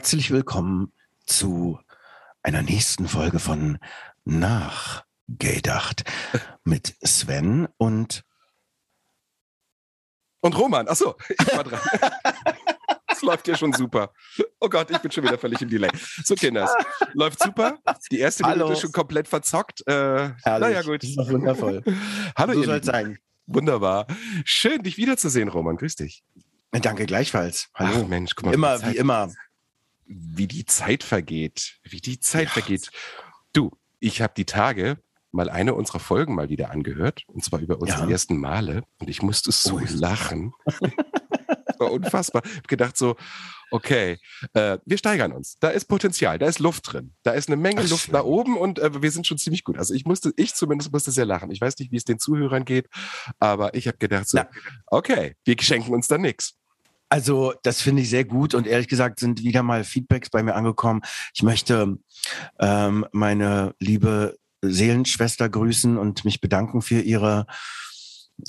Herzlich willkommen zu einer nächsten Folge von Nachgedacht mit Sven und Und Roman, achso, ich war dran. Das läuft ja schon super. Oh Gott, ich bin schon wieder völlig im Delay. So, Kinders, läuft super. Die erste Hallo. Minute ist schon komplett verzockt. Äh, naja, gut. Das ist doch wundervoll. Hallo, so soll es sein. Wunderbar. Schön, dich wiederzusehen, Roman. Grüß dich. Danke gleichfalls. Hallo. Ach, Mensch, guck mal, immer wie immer. Wie die Zeit vergeht. Wie die Zeit Ja. vergeht. Du, ich habe die Tage mal eine unserer Folgen mal wieder angehört. Und zwar über unsere Ja. ersten Male. Und ich musste so Oh, lachen. War unfassbar. Ich hab gedacht so, okay, äh, wir steigern uns. Da ist Potenzial, da ist Luft drin. Da ist eine Menge Ach, Luft schön. nach oben und äh, wir sind schon ziemlich gut. Also ich musste, ich zumindest musste sehr lachen. Ich weiß nicht, wie es den Zuhörern geht, aber ich habe gedacht so, Na. okay, wir schenken uns da nichts. Also, das finde ich sehr gut und ehrlich gesagt sind wieder mal Feedbacks bei mir angekommen. Ich möchte ähm, meine liebe Seelenschwester grüßen und mich bedanken für ihre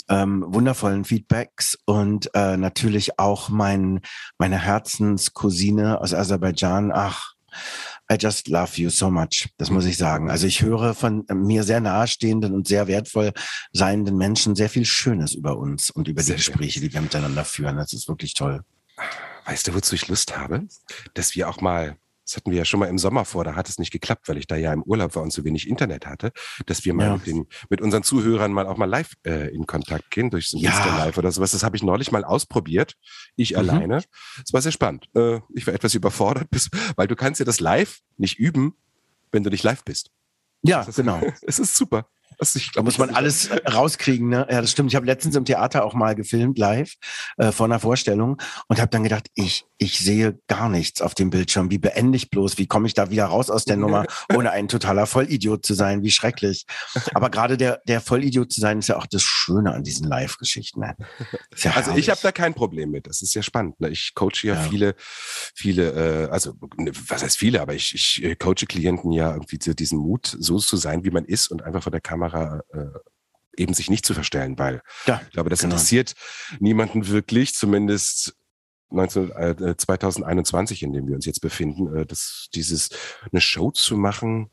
ähm, wundervollen Feedbacks und äh, natürlich auch mein, meine Herzenscousine aus Aserbaidschan. Ach, I just love you so much. Das muss ich sagen. Also ich höre von mir sehr nahestehenden und sehr wertvoll seienden Menschen sehr viel Schönes über uns und über Sehr die schön. Gespräche, die wir miteinander führen. Das ist wirklich toll. Weißt du, wozu ich Lust habe? Dass wir auch mal, das hatten wir ja schon mal im Sommer vor, da hat es nicht geklappt, weil ich da ja im Urlaub war und so wenig Internet hatte, dass wir mal Ja. mit, den, mit unseren Zuhörern mal auch mal live äh, in Kontakt gehen, durch so ein Ja. Insta-Live oder sowas. Das habe ich neulich mal ausprobiert, ich Mhm. alleine. Es war sehr spannend. Äh, ich war etwas überfordert, bis, weil du kannst ja das live nicht üben, wenn du nicht live bist. Ja, Das- genau. Es ist super. Also ich Da glaub, muss man alles rauskriegen, ne? Ja, das stimmt. Ich habe letztens im Theater auch mal gefilmt, live, äh, vor einer Vorstellung und habe dann gedacht, ich, ich sehe gar nichts auf dem Bildschirm. Wie beende ich bloß? Wie komme ich da wieder raus aus der Nummer, ohne ein totaler Vollidiot zu sein? Wie schrecklich. Aber gerade der, der Vollidiot zu sein, ist ja auch das Schöne an diesen Live-Geschichten. Ne? Ja Also ich habe herrlich. da kein Problem mit. Das ist ja spannend. Ne? Ich coache ja, Ja. viele, viele, äh, also ne, was heißt viele, aber ich, ich äh, coache Klienten ja irgendwie zu diesem Mut, so zu sein, wie man ist und einfach vor der Kamera äh, eben sich nicht zu verstellen, weil Ja, ich glaube, das genau. interessiert niemanden wirklich, zumindest 19, äh, 2021, in dem wir uns jetzt befinden, äh, das, dieses eine Show zu machen,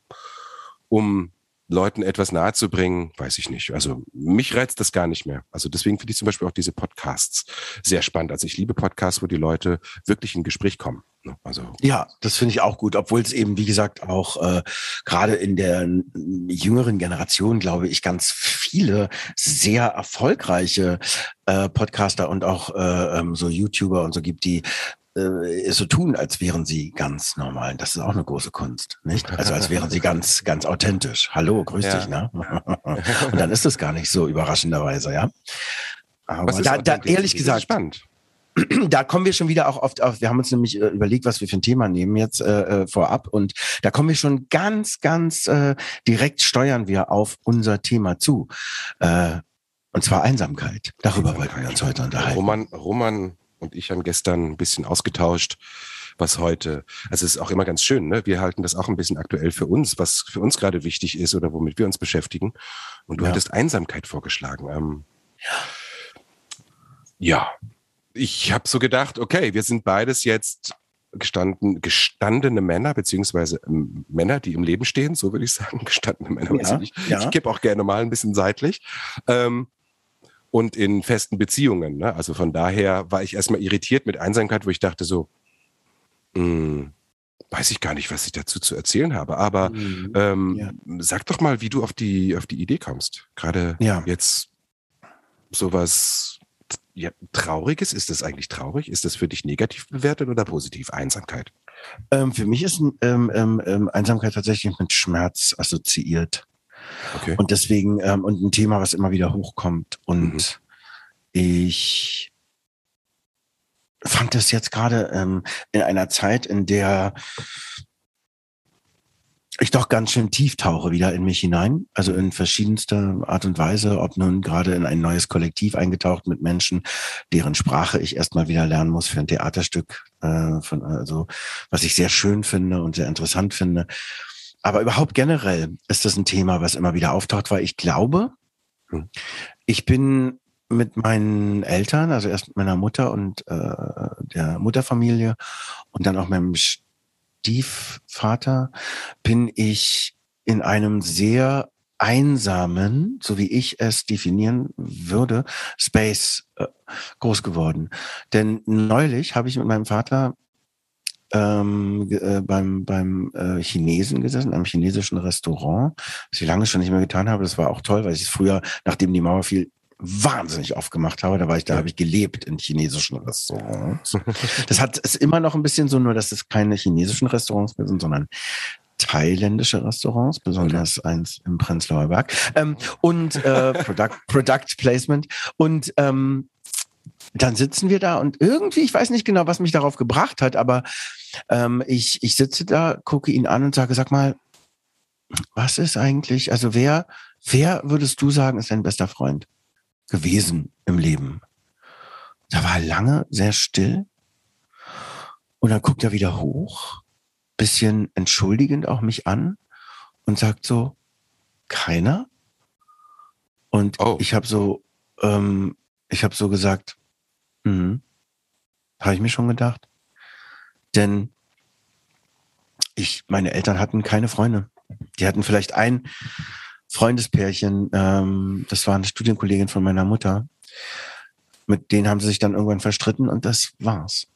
um Leuten etwas nahezubringen, weiß ich nicht. Also mich reizt das gar nicht mehr. Also deswegen finde ich zum Beispiel auch diese Podcasts sehr spannend. Also ich liebe Podcasts, wo die Leute wirklich in Gespräch kommen. Ne? Also Ja, das finde ich auch gut, obwohl es eben, wie gesagt, auch äh, gerade in der jüngeren Generation, glaube ich, ganz viele sehr erfolgreiche äh, Podcaster und auch äh, ähm, so YouTuber und so gibt, die äh, so tun, als wären sie ganz normal. Das ist auch eine große Kunst, nicht? Also als wären sie ganz, ganz authentisch. Hallo, grüß Ja. dich, ne? und dann ist es gar nicht so überraschenderweise, ja. Aber was ist da, da ehrlich Das gesagt, spannend. da kommen wir schon wieder auch oft auf, wir haben uns nämlich äh, überlegt, was wir für ein Thema nehmen jetzt äh, äh, vorab und da kommen wir schon ganz, ganz äh, direkt steuern wir auf unser Thema zu. Äh, und zwar Einsamkeit. Darüber wollten wir uns heute unterhalten. Roman, Roman und ich haben gestern ein bisschen ausgetauscht, was heute, also es ist auch immer ganz schön, ne? Wir halten das auch ein bisschen aktuell für uns, was für uns gerade wichtig ist oder womit wir uns beschäftigen. Und du Ja. hattest Einsamkeit vorgeschlagen. Ähm, ja. Ich habe so gedacht, okay, wir sind beides jetzt gestanden, gestandene Männer, beziehungsweise ähm, Männer, die im Leben stehen, so würde ich sagen, gestandene Männer. Ja, Also ich ja. ich kipp auch gerne mal ein bisschen seitlich. Ähm, und in festen Beziehungen. Ne? Also von daher war ich erstmal irritiert mit Einsamkeit, wo ich dachte so, mh, weiß ich gar nicht, was ich dazu zu erzählen habe. Aber Mhm. ähm, Ja. sag doch mal, wie du auf die, auf die Idee kommst. Gerade Ja. jetzt sowas ja, Trauriges. Ist das eigentlich traurig? Ist das für dich negativ bewertet oder positiv? Einsamkeit. Ähm, für mich ist ähm, ähm, ähm, Einsamkeit tatsächlich mit Schmerz assoziiert. Okay. Und deswegen, ähm, und ein Thema, was immer wieder hochkommt. Und ich fand das jetzt gerade ähm, in einer Zeit, in der ich doch ganz schön tief tauche wieder in mich hinein, also in verschiedenster Art und Weise, ob nun gerade in ein neues Kollektiv eingetaucht mit Menschen, deren Sprache ich erstmal wieder lernen muss für ein Theaterstück, äh, von, also was ich sehr schön finde und sehr interessant finde. Aber überhaupt generell ist das ein Thema, was immer wieder auftaucht, weil ich glaube, hm. ich bin mit meinen Eltern, also erst mit meiner Mutter und äh, der Mutterfamilie und dann auch meinem Stiefvater bin ich in einem sehr einsamen, so wie ich es definieren würde, Space äh, groß geworden. Denn neulich habe ich mit meinem Vater ähm, äh, beim, beim äh, Chinesen gesessen, einem chinesischen Restaurant, was ich lange schon nicht mehr getan habe. Das war auch toll, weil ich es früher, nachdem die Mauer fiel, wahnsinnig oft gemacht habe. Da war ich, da habe ich gelebt in chinesischen Restaurants. Das hat es immer noch ein bisschen so, nur dass es keine chinesischen Restaurants mehr sind, sondern thailändische Restaurants, besonders okay. eins im Prenzlauer Berg. Ähm, und äh, Product, Product Placement. Und ähm, dann sitzen wir da und irgendwie, ich weiß nicht genau, was mich darauf gebracht hat, aber ähm, ich, ich sitze da, gucke ihn an und sage, sag mal, was ist eigentlich, also wer, wer würdest du sagen, ist dein bester Freund? Gewesen im Leben. Da war er lange sehr still und dann guckt er wieder hoch, bisschen entschuldigend auch mich an und sagt so, keiner? Und oh. ich habe so, ähm, ich habe so gesagt, mhm, habe ich mir schon gedacht. Denn ich, meine Eltern hatten keine Freunde. Die hatten vielleicht ein Freundespärchen, ähm, das war eine Studienkollegin von meiner Mutter. Mit denen haben sie sich dann irgendwann verstritten und das war's.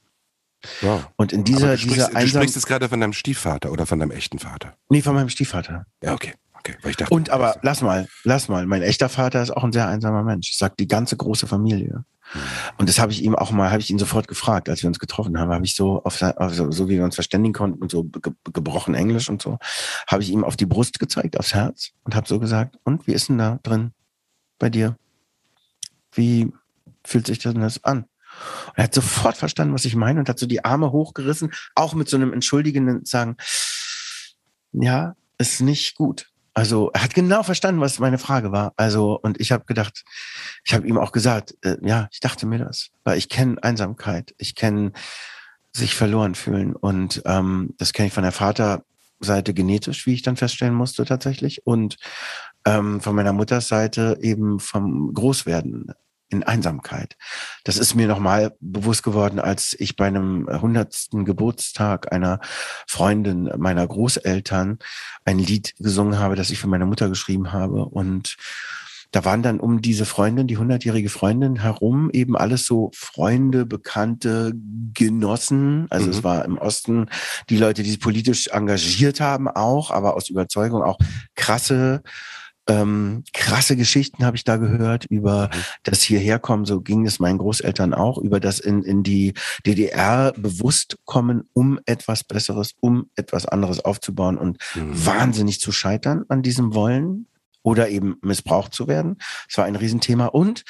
Wow. Und in dieser, du sprichst, dieser einsam... Du sprichst jetzt gerade von deinem Stiefvater oder von deinem echten Vater? Nee, von meinem Stiefvater. Ja, okay. okay. Weil ich dachte, und aber lass mal, lass mal. Mein echter Vater ist auch ein sehr einsamer Mensch. Sagt die ganze große Familie. Und das habe ich ihm auch mal, habe ich ihn sofort gefragt, als wir uns getroffen haben, habe ich so, auf, also, so wie wir uns verständigen konnten und so ge gebrochen Englisch und so, habe ich ihm auf die Brust gezeigt, aufs Herz und habe so gesagt, und wie ist denn da drin bei dir? Wie fühlt sich das denn das an? Und er hat sofort verstanden, was ich meine und hat so die Arme hochgerissen, auch mit so einem entschuldigenden Sagen, ja, ist nicht gut. Also er hat genau verstanden, was meine Frage war. Also und ich habe gedacht, ich habe ihm auch gesagt, äh, ja, ich dachte mir das, weil ich kenne Einsamkeit, ich kenne sich verloren fühlen und ähm, das kenne ich von der Vaterseite genetisch, wie ich dann feststellen musste tatsächlich und ähm, von meiner Mutterseite eben vom Großwerden in Einsamkeit. Das ist mir nochmal bewusst geworden, als ich bei einem hundertsten Geburtstag einer Freundin meiner Großeltern ein Lied gesungen habe, das ich für meine Mutter geschrieben habe. Und da waren dann um diese Freundin, die hundertjährige Freundin herum eben alles so Freunde, Bekannte, Genossen. Also mhm. es war im Osten die Leute, die sich politisch engagiert haben auch, aber aus Überzeugung auch krasse ähm, krasse Geschichten habe ich da gehört über mhm. das hierherkommen, so ging es meinen Großeltern auch, über das in, in die DDR bewusst kommen, um etwas Besseres, um etwas anderes aufzubauen und mhm. wahnsinnig zu scheitern an diesem Wollen oder eben missbraucht zu werden. Das war ein Riesenthema. Und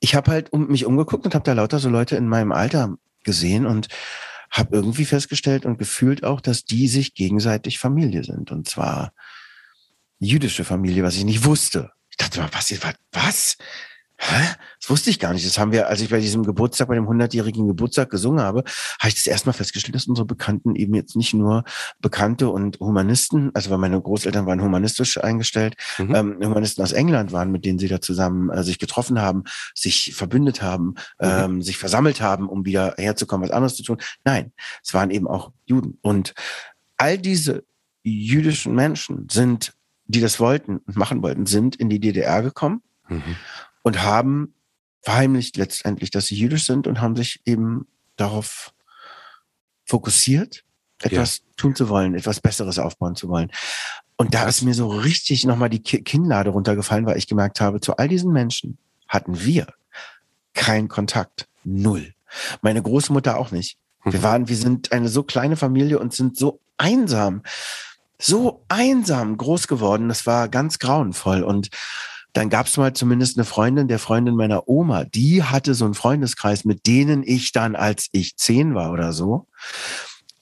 ich habe halt um mich umgeguckt und habe da lauter so Leute in meinem Alter gesehen und habe irgendwie festgestellt und gefühlt auch, dass die sich gegenseitig Familie sind. Und zwar jüdische Familie, was ich nicht wusste. Ich dachte mal, was, was? Hä? Das wusste ich gar nicht. Das haben wir, als ich bei diesem Geburtstag, bei dem 100-jährigen Geburtstag gesungen habe, habe ich das erstmal festgestellt, dass unsere Bekannten eben jetzt nicht nur Bekannte und Humanisten, also weil meine Großeltern waren humanistisch eingestellt, mhm. ähm, Humanisten aus England waren, mit denen sie da zusammen äh, sich getroffen haben, sich verbündet haben, mhm. ähm, sich versammelt haben, um wieder herzukommen, was anderes zu tun. Nein, es waren eben auch Juden. Und all diese jüdischen Menschen sind die das wollten und machen wollten, sind in die DDR gekommen mhm. und haben verheimlicht letztendlich, dass sie jüdisch sind und haben sich eben darauf fokussiert, etwas ja. tun zu wollen, etwas Besseres aufbauen zu wollen. Und da ist mir so richtig nochmal die Kinnlade runtergefallen, weil ich gemerkt habe, zu all diesen Menschen hatten wir keinen Kontakt. Null. Meine Großmutter auch nicht. Wir mhm. waren, wir sind eine so kleine Familie und sind so einsam so einsam groß geworden. Das war ganz grauenvoll. Und dann gab es mal zumindest eine Freundin, der Freundin meiner Oma, die hatte so einen Freundeskreis, mit denen ich dann, als ich zehn war oder so,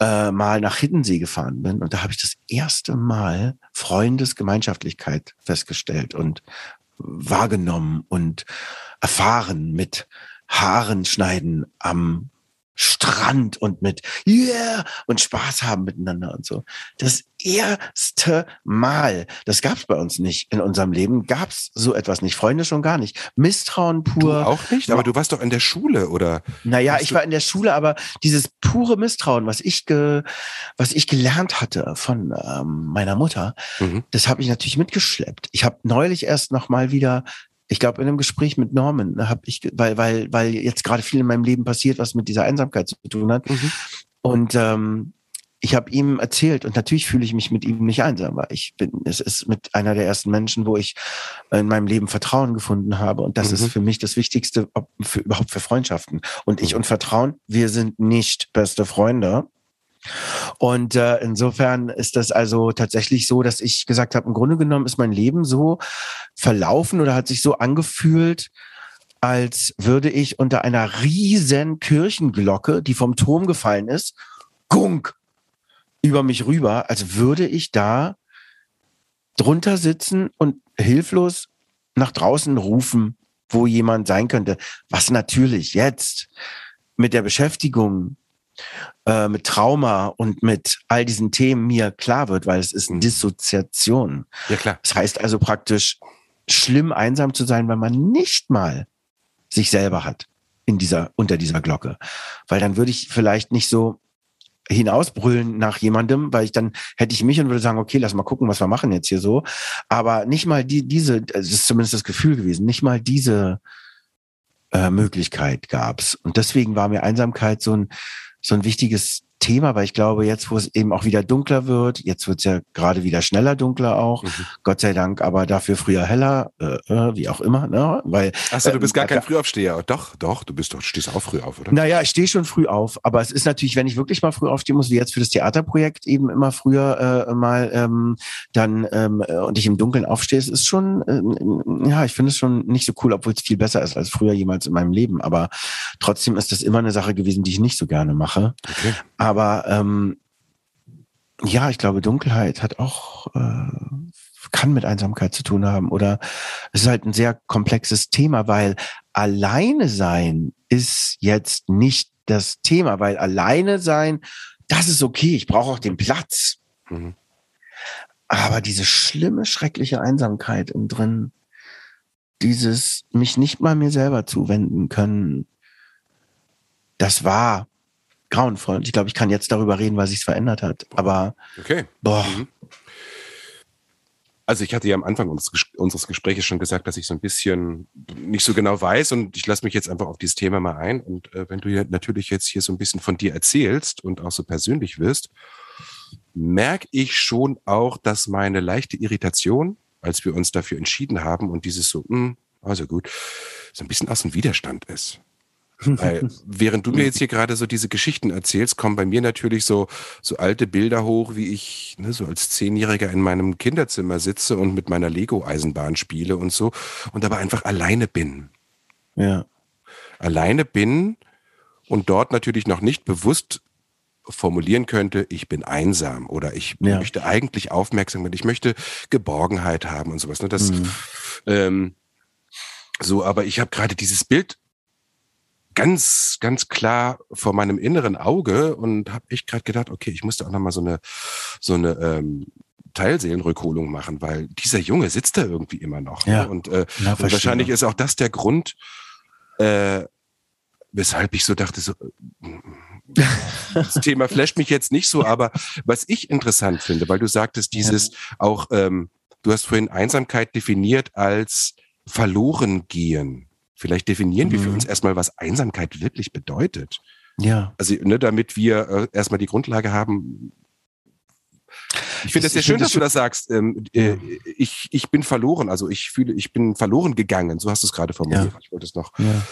äh, mal nach Hiddensee gefahren bin. Und da habe ich das erste Mal Freundesgemeinschaftlichkeit festgestellt und wahrgenommen und erfahren mit Haaren schneiden am Strand und mit Yeah und Spaß haben miteinander und so. Das erste Mal, das gab es bei uns nicht in unserem Leben, gab es so etwas nicht. Freunde schon gar nicht. Misstrauen pur. Du auch nicht? Aber du warst doch in der Schule, oder? Naja, ich war in der Schule, aber dieses pure Misstrauen, was ich, ge, was ich gelernt hatte von ähm, meiner Mutter, mhm. das habe ich natürlich mitgeschleppt. Ich habe neulich erst noch mal wieder ich glaube, in einem Gespräch mit Norman habe ich, weil, weil, weil jetzt gerade viel in meinem Leben passiert, was mit dieser Einsamkeit zu tun hat. Mhm. Und ähm, ich habe ihm erzählt und natürlich fühle ich mich mit ihm nicht einsam, weil ich bin, es ist mit einer der ersten Menschen, wo ich in meinem Leben Vertrauen gefunden habe und das mhm. ist für mich das Wichtigste für, überhaupt für Freundschaften. Und ich mhm. und Vertrauen, wir sind nicht beste Freunde, und äh, insofern ist das also tatsächlich so, dass ich gesagt habe, im Grunde genommen ist mein Leben so verlaufen oder hat sich so angefühlt, als würde ich unter einer riesen Kirchenglocke, die vom Turm gefallen ist, gunk über mich rüber, als würde ich da drunter sitzen und hilflos nach draußen rufen, wo jemand sein könnte. Was natürlich jetzt mit der Beschäftigung äh, mit Trauma und mit all diesen Themen mir klar wird, weil es ist mhm. Dissoziation. Ja, klar. Das heißt also praktisch, schlimm einsam zu sein, weil man nicht mal sich selber hat in dieser, unter dieser Glocke. Weil dann würde ich vielleicht nicht so hinausbrüllen nach jemandem, weil ich dann hätte ich mich und würde sagen, okay, lass mal gucken, was wir machen jetzt hier so. Aber nicht mal die, diese, das ist zumindest das Gefühl gewesen, nicht mal diese äh, Möglichkeit gab's. Und deswegen war mir Einsamkeit so ein, so ein wichtiges Thema, weil ich glaube, jetzt, wo es eben auch wieder dunkler wird, jetzt wird es ja gerade wieder schneller dunkler auch, mhm. Gott sei Dank, aber dafür früher heller, äh, äh wie auch immer, ne? Weil, Achso, du bist gar äh, kein Frühaufsteher. Doch, doch, du bist doch, stehst auch früh auf, oder? Naja, ich stehe schon früh auf, aber es ist natürlich, wenn ich wirklich mal früh aufstehen muss, wie jetzt für das Theaterprojekt eben immer früher äh, mal ähm, dann ähm, äh, und ich im Dunkeln aufstehe, es ist schon, äh, ja, ich finde es schon nicht so cool, obwohl es viel besser ist als früher jemals in meinem Leben. Aber trotzdem ist das immer eine Sache gewesen, die ich nicht so gerne mache. Okay. Aber ähm, ja, ich glaube, Dunkelheit hat auch, äh, kann mit Einsamkeit zu tun haben. Oder es ist halt ein sehr komplexes Thema, weil alleine sein ist jetzt nicht das Thema, weil alleine sein, das ist okay, ich brauche auch den Platz. Mhm. Aber diese schlimme, schreckliche Einsamkeit im drin, dieses mich nicht mal mir selber zuwenden können, das war grauenvoll. Und ich glaube, ich kann jetzt darüber reden, weil sich verändert hat. Aber okay. boah. Mhm. Also ich hatte ja am Anfang unseres Gesprächs schon gesagt, dass ich so ein bisschen nicht so genau weiß und ich lasse mich jetzt einfach auf dieses Thema mal ein. Und äh, wenn du ja natürlich jetzt hier so ein bisschen von dir erzählst und auch so persönlich wirst, merke ich schon auch, dass meine leichte Irritation, als wir uns dafür entschieden haben und dieses so, mh, hm, also gut, so ein bisschen aus dem Widerstand ist. Weil, während du mir jetzt hier gerade so diese Geschichten erzählst, kommen bei mir natürlich so, so alte Bilder hoch, wie ich ne, so als Zehnjähriger in meinem Kinderzimmer sitze und mit meiner Lego-Eisenbahn spiele und so und aber einfach alleine bin. Ja. Alleine bin und dort natürlich noch nicht bewusst formulieren könnte, ich bin einsam oder ich ja. möchte eigentlich Aufmerksamkeit, ich möchte Geborgenheit haben und sowas. Ne? Das, mhm. ähm, so, aber ich habe gerade dieses Bild ganz, ganz klar vor meinem inneren Auge und habe ich gerade gedacht, okay, ich musste auch nochmal so eine, so eine ähm, Teilseelenrückholung machen, weil dieser Junge sitzt da irgendwie immer noch. Ne? Ja. Ne? Und, äh, ja, und wahrscheinlich ist auch das der Grund, äh, weshalb ich so dachte, so, äh, das Thema flasht mich jetzt nicht so, aber was ich interessant finde, weil du sagtest, dieses ja. auch, ähm, du hast vorhin Einsamkeit definiert als verloren gehen. Vielleicht definieren mhm. wir für mhm. uns erstmal, was Einsamkeit wirklich bedeutet. Ja. Also, ne, damit wir äh, erstmal die Grundlage haben. Ich finde es sehr schön, dass du das sagst. Ähm, äh, ich, ich bin verloren, also ich fühle, ich bin verloren gegangen. So hast du es gerade formuliert. Ja. Ich wollte es noch. Ja.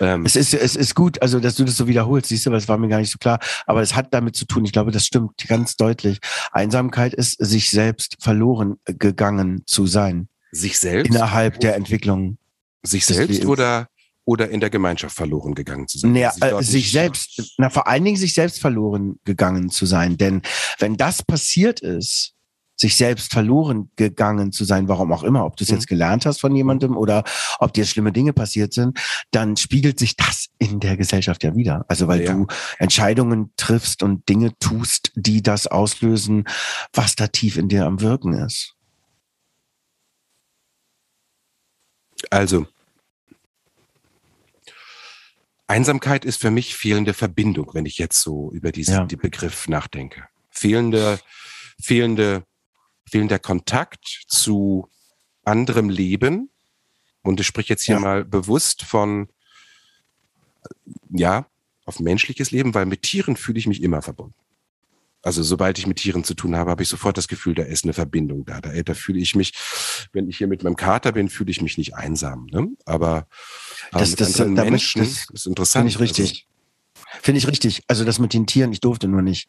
Ähm, es ist, es ist gut, also dass du das so wiederholst, siehst du, weil es war mir gar nicht so klar. Aber es hat damit zu tun, ich glaube, das stimmt ganz deutlich. Einsamkeit ist, sich selbst verloren gegangen zu sein. Sich selbst? Innerhalb der Entwicklung. Sich selbst oder, oder in der Gemeinschaft verloren gegangen zu sein? Naja, sich, äh, sich selbst, na, vor allen Dingen sich selbst verloren gegangen zu sein. Denn wenn das passiert ist, sich selbst verloren gegangen zu sein, warum auch immer, ob du es mhm. jetzt gelernt hast von jemandem oder ob dir schlimme Dinge passiert sind, dann spiegelt sich das in der Gesellschaft ja wieder. Also weil ja. du Entscheidungen triffst und Dinge tust, die das auslösen, was da tief in dir am Wirken ist. Also, Einsamkeit ist für mich fehlende Verbindung, wenn ich jetzt so über diesen ja. Begriff nachdenke. Fehlende, fehlende fehlender Kontakt zu anderem Leben. Und ich spreche jetzt hier ja. mal bewusst von, ja, auf menschliches Leben, weil mit Tieren fühle ich mich immer verbunden. Also sobald ich mit Tieren zu tun habe, habe ich sofort das Gefühl, da ist eine Verbindung da. Da, da fühle ich mich, wenn ich hier mit meinem Kater bin, fühle ich mich nicht einsam. Ne? Aber das, das, das, Menschen das ist interessant. Finde ich richtig. Also, Finde ich richtig. Also das mit den Tieren, ich durfte nur nicht.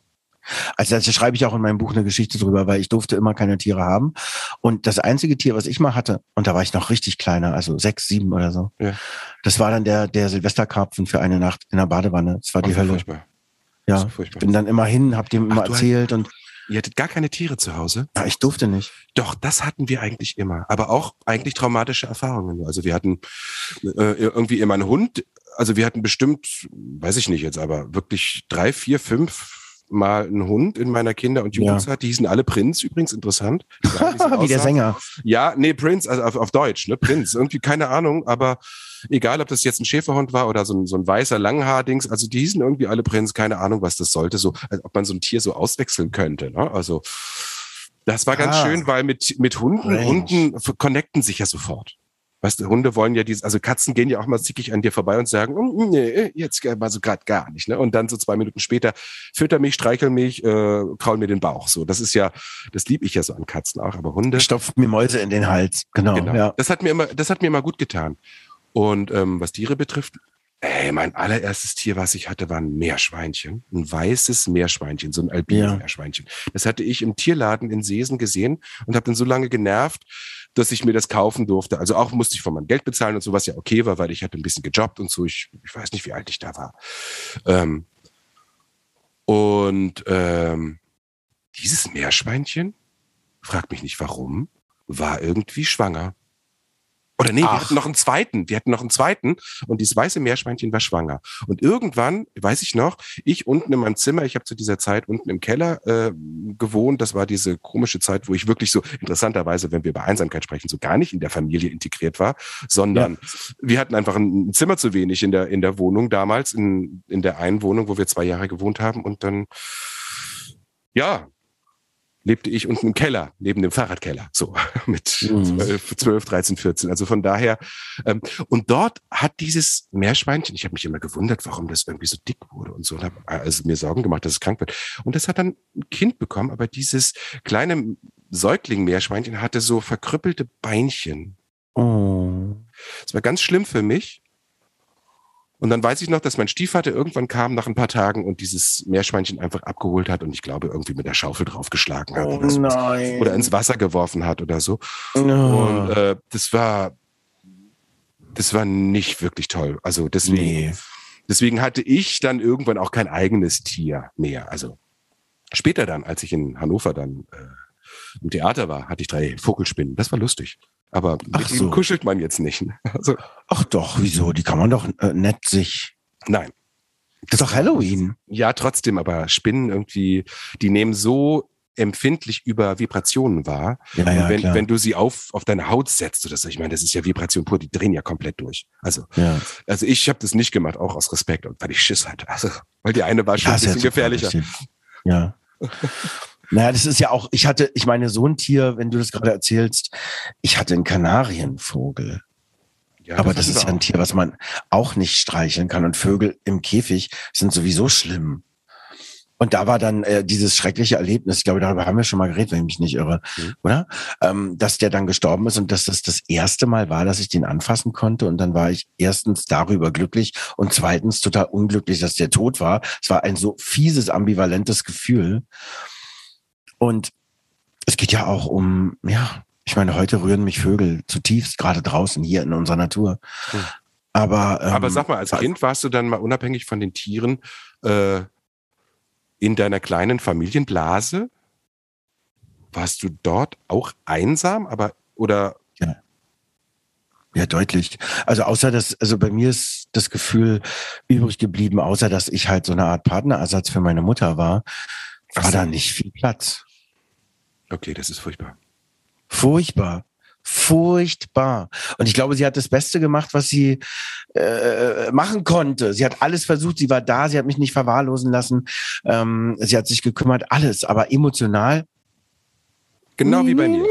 Also da schreibe ich auch in meinem Buch eine Geschichte drüber, weil ich durfte immer keine Tiere haben. Und das einzige Tier, was ich mal hatte, und da war ich noch richtig kleiner, also sechs, sieben oder so, ja. das war dann der, der Silvesterkarpfen für eine Nacht in der Badewanne. Das war die Hölle. Furchtbar. Ja, ich bin dann immer hin, hab dem immer Ach, erzählt und Ihr hattet gar keine Tiere zu Hause? Ja, ich durfte nicht. Doch, das hatten wir eigentlich immer. Aber auch eigentlich traumatische Erfahrungen. Also wir hatten äh, irgendwie immer einen Hund. Also wir hatten bestimmt, weiß ich nicht jetzt, aber wirklich drei, vier, fünf mal einen Hund in meiner Kinder- und Jugendzeit. Ja. Die hießen alle Prinz, übrigens interessant. Wie der Sänger. Ja, nee, Prinz, also auf, auf Deutsch, ne? Prinz. Irgendwie keine Ahnung, aber egal, ob das jetzt ein Schäferhund war oder so ein, so ein weißer Langhaardings, also die hießen irgendwie alle Prinz, keine Ahnung, was das sollte, so, als ob man so ein Tier so auswechseln könnte. Ne? Also das war ganz ah, schön, weil mit, mit Hunden, Range. Hunden connecten sich ja sofort. Weißt du, Hunde wollen ja dieses, also Katzen gehen ja auch mal zickig an dir vorbei und sagen, oh, nee, jetzt mal so gerade gar nicht. Ne? Und dann so zwei Minuten später fütter mich, streichel mich, äh, kraul mir den Bauch. So, das ist ja, das liebe ich ja so an Katzen auch, aber Hunde. Stopft mir Mäuse in den Hals, genau. genau. Ja. Das hat mir immer, das hat mir immer gut getan. Und ähm, was Tiere betrifft, ey, mein allererstes Tier, was ich hatte, war ein Meerschweinchen. Ein weißes Meerschweinchen, so ein Albino-Meerschweinchen. Ja. Das hatte ich im Tierladen in Seesen gesehen und habe dann so lange genervt, dass ich mir das kaufen durfte. Also auch musste ich von meinem Geld bezahlen und so, was ja okay war, weil ich hatte ein bisschen gejobbt und so. Ich, ich weiß nicht, wie alt ich da war. Ähm, und ähm, dieses Meerschweinchen, frag mich nicht warum, war irgendwie schwanger. Oder nee, Ach. wir hatten noch einen zweiten. Wir hatten noch einen zweiten und dieses weiße Meerschweinchen war schwanger. Und irgendwann, weiß ich noch, ich unten in meinem Zimmer, ich habe zu dieser Zeit unten im Keller äh, gewohnt. Das war diese komische Zeit, wo ich wirklich so interessanterweise, wenn wir über Einsamkeit sprechen, so gar nicht in der Familie integriert war, sondern ja. wir hatten einfach ein Zimmer zu wenig in der in der Wohnung damals in in der einen Wohnung, wo wir zwei Jahre gewohnt haben und dann ja, lebte ich unten im Keller, neben dem Fahrradkeller, so mit 12, 12 13, 14. Also von daher, ähm, und dort hat dieses Meerschweinchen, ich habe mich immer gewundert, warum das irgendwie so dick wurde und so, und habe also mir Sorgen gemacht, dass es krank wird. Und das hat dann ein Kind bekommen, aber dieses kleine Säugling-Meerschweinchen hatte so verkrüppelte Beinchen. Oh. Das war ganz schlimm für mich. Und dann weiß ich noch, dass mein Stiefvater irgendwann kam nach ein paar Tagen und dieses Meerschweinchen einfach abgeholt hat und ich glaube irgendwie mit der Schaufel draufgeschlagen hat oh oder, so. oder, ins Wasser geworfen hat oder so. Oh. Und äh, das war das war nicht wirklich toll. Also deswegen, nee. deswegen hatte ich dann irgendwann auch kein eigenes Tier mehr. Also später dann, als ich in Hannover dann äh, im Theater war, hatte ich drei Vogelspinnen. Das war lustig. Aber Ach mit so. kuschelt man jetzt nicht. Also, Ach doch, wieso? Die kann man doch äh, nett sich. Nein. Das ist doch Halloween. Ja, trotzdem, aber Spinnen irgendwie, die nehmen so empfindlich über Vibrationen wahr. Ja, ja, wenn, wenn du sie auf, auf deine Haut setzt oder so, ich meine, das ist ja Vibration pur, die drehen ja komplett durch. Also, ja. also ich habe das nicht gemacht, auch aus Respekt und weil ich Schiss hatte. Also, weil die eine war schon ja, ein bisschen gefährlicher. Ja. Naja, das ist ja auch, ich hatte, ich meine, so ein Tier, wenn du das gerade erzählst, ich hatte einen Kanarienvogel. Ja, Aber das, das ist ja ein Tier, was man auch nicht streicheln kann. Und Vögel im Käfig sind sowieso schlimm. Und da war dann äh, dieses schreckliche Erlebnis, ich glaube, darüber haben wir schon mal geredet, wenn ich mich nicht irre, mhm. oder? Ähm, dass der dann gestorben ist und dass das das erste Mal war, dass ich den anfassen konnte. Und dann war ich erstens darüber glücklich und zweitens total unglücklich, dass der tot war. Es war ein so fieses, ambivalentes Gefühl. Und es geht ja auch um, ja, Ich meine, heute rühren mich Vögel zutiefst, gerade draußen hier in unserer Natur. Hm. Aber, ähm, Aber sag mal, als Kind warst du dann mal unabhängig von den Tieren äh, in deiner kleinen Familienblase? Warst du dort auch einsam, aber oder? Ja. Ja, deutlich. Also außer dass, also bei mir ist das Gefühl übrig geblieben, außer dass ich halt so eine Art Partnerersatz für meine Mutter war, war so. da nicht viel Platz. Okay, das ist furchtbar. Furchtbar. Furchtbar. Und ich glaube, sie hat das Beste gemacht, was sie äh, machen konnte. Sie hat alles versucht, sie war da, sie hat mich nicht verwahrlosen lassen, ähm, sie hat sich gekümmert, alles, aber emotional. Genau wie bei mir.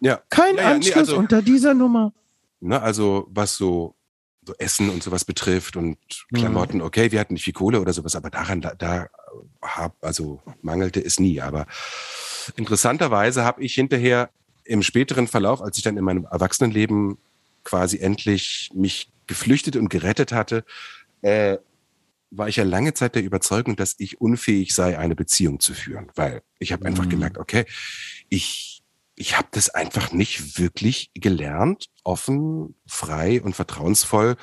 Ja. Kein ja, ja, Anschluss nee, also, unter dieser Nummer. Ne, also was so, so Essen und sowas betrifft und Klamotten, okay, wir hatten nicht viel Kohle oder sowas, aber daran, da, da hab, also mangelte es nie. Aber interessanterweise habe ich hinterher im späteren Verlauf, als ich dann in meinem Erwachsenenleben quasi endlich mich geflüchtet und gerettet hatte, äh, war ich ja lange Zeit der Überzeugung, dass ich unfähig sei, eine Beziehung zu führen, weil ich habe einfach mhm. gemerkt, okay, ich ich habe das einfach nicht wirklich gelernt, offen, frei und vertrauensvoll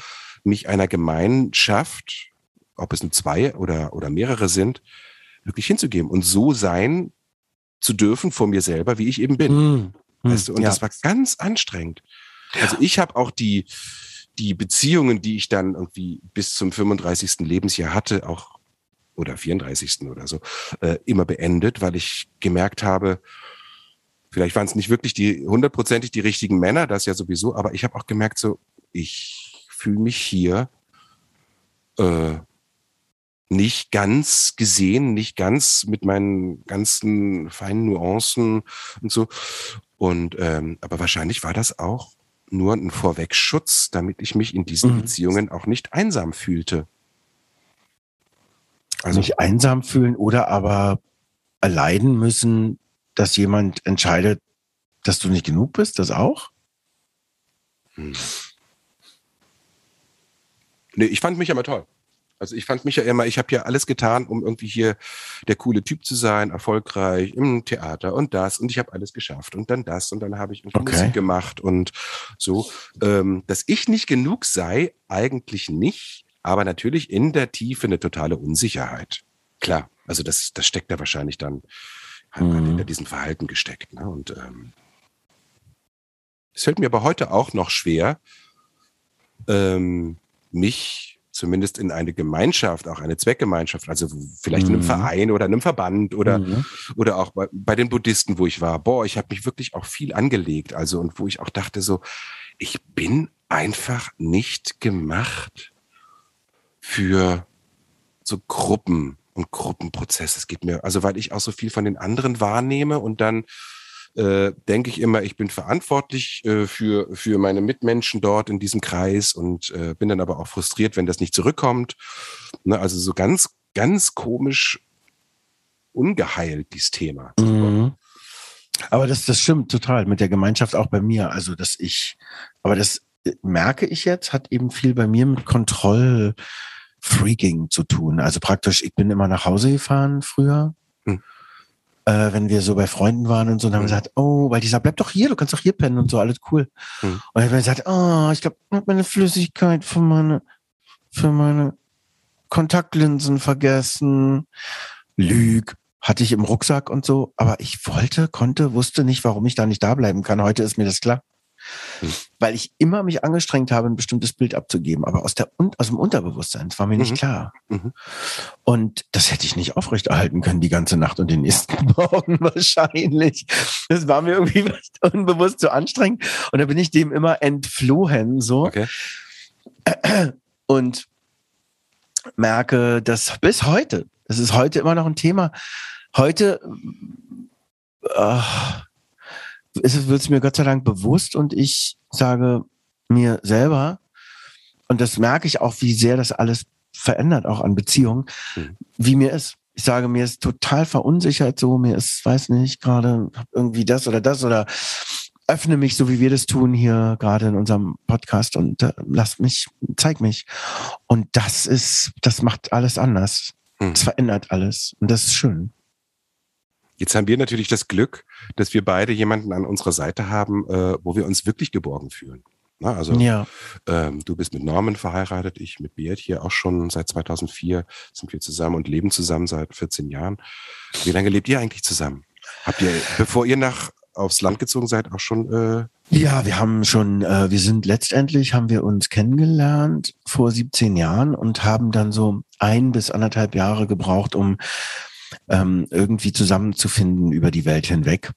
mich einer Gemeinschaft, ob es nur zwei oder oder mehrere sind, wirklich hinzugeben und so sein zu dürfen vor mir selber, wie ich eben bin. Mhm. Weißt du, und ja. das war ganz anstrengend. Also ich habe auch die, die Beziehungen, die ich dann irgendwie bis zum 35. Lebensjahr hatte, auch oder 34. oder so, äh, immer beendet, weil ich gemerkt habe, vielleicht waren es nicht wirklich die hundertprozentig die richtigen Männer, das ja sowieso, aber ich habe auch gemerkt, so, ich fühle mich hier äh, nicht ganz gesehen, nicht ganz mit meinen ganzen feinen Nuancen und so. Und ähm, aber wahrscheinlich war das auch nur ein Vorwegschutz, damit ich mich in diesen mhm. Beziehungen auch nicht einsam fühlte. Also nicht einsam fühlen oder aber erleiden müssen, dass jemand entscheidet, dass du nicht genug bist, das auch? Hm. Nee, ich fand mich aber toll. Also ich fand mich ja immer, ich habe ja alles getan, um irgendwie hier der coole Typ zu sein, erfolgreich im Theater und das und ich habe alles geschafft und dann das und dann habe ich okay. Musik gemacht und so. Ähm, dass ich nicht genug sei, eigentlich nicht, aber natürlich in der Tiefe eine totale Unsicherheit. Klar, also das, das steckt da wahrscheinlich dann halt mhm. hinter diesem Verhalten gesteckt. Ne? Und ähm, es fällt mir aber heute auch noch schwer, ähm, mich zumindest in eine Gemeinschaft, auch eine Zweckgemeinschaft, also vielleicht mhm. in einem mhm. Verein oder einem Verband oder, mhm. oder auch bei, bei den Buddhisten, wo ich war. Boah, ich habe mich wirklich auch viel angelegt. Also und wo ich auch dachte so, ich bin einfach nicht gemacht für so Gruppen und Gruppenprozesse. Es geht mir, also weil ich auch so viel von den anderen wahrnehme und dann äh, denke ich immer, ich bin verantwortlich äh, für, für meine Mitmenschen dort in diesem Kreis und äh, bin dann aber auch frustriert, wenn das nicht zurückkommt. Ne, also so ganz, ganz komisch ungeheilt, dieses Thema. Mhm. Aber das, das stimmt total mit der Gemeinschaft auch bei mir. Also, dass ich, aber das äh, merke ich jetzt, hat eben viel bei mir mit Kontrollfreaking zu tun. Also praktisch, ich bin immer nach Hause gefahren früher. Äh, wenn wir so bei Freunden waren und so, und haben mhm. gesagt, oh, weil die sagt, bleib doch hier, du kannst doch hier pennen und so, alles cool. Mhm. Und dann haben wir gesagt, oh, ich glaube, ich habe meine Flüssigkeit für meine, für meine Kontaktlinsen vergessen. Lüg, hatte ich im Rucksack und so, aber ich wollte, konnte, wusste nicht, warum ich da nicht da bleiben kann. Heute ist mir das klar. Mhm. Weil ich immer mich angestrengt habe, ein bestimmtes Bild abzugeben, aber aus, der, aus dem Unterbewusstsein, das war mir mhm. nicht klar. Mhm. Und das hätte ich nicht aufrechterhalten können die ganze Nacht und den nächsten Morgen wahrscheinlich. Das war mir irgendwie unbewusst zu anstrengend. Und da bin ich dem immer entflohen, so. Okay. Und merke, dass bis heute, das ist heute immer noch ein Thema. Heute, äh, es wird es mir Gott sei Dank bewusst und ich sage mir selber, und das merke ich auch, wie sehr das alles verändert, auch an Beziehungen, mhm. wie mir ist. Ich sage, mir ist total verunsichert so, mir ist, weiß nicht, gerade irgendwie das oder das oder öffne mich, so wie wir das tun hier gerade in unserem Podcast und äh, lass mich, zeig mich. Und das ist, das macht alles anders. Mhm. Das verändert alles und das ist schön. Jetzt haben wir natürlich das Glück, dass wir beide jemanden an unserer Seite haben, äh, wo wir uns wirklich geborgen fühlen. Na, also Ja. ähm, du bist mit Norman verheiratet, ich mit Beat hier auch schon seit 2004 sind wir zusammen und leben zusammen seit 14 Jahren. Wie lange lebt ihr eigentlich zusammen? Habt ihr, bevor ihr nach aufs Land gezogen seid, auch schon äh, Ja, wir haben schon, äh, wir sind letztendlich, haben wir uns kennengelernt vor 17 Jahren und haben dann so ein bis anderthalb Jahre gebraucht, um ähm, irgendwie zusammenzufinden über die Welt hinweg.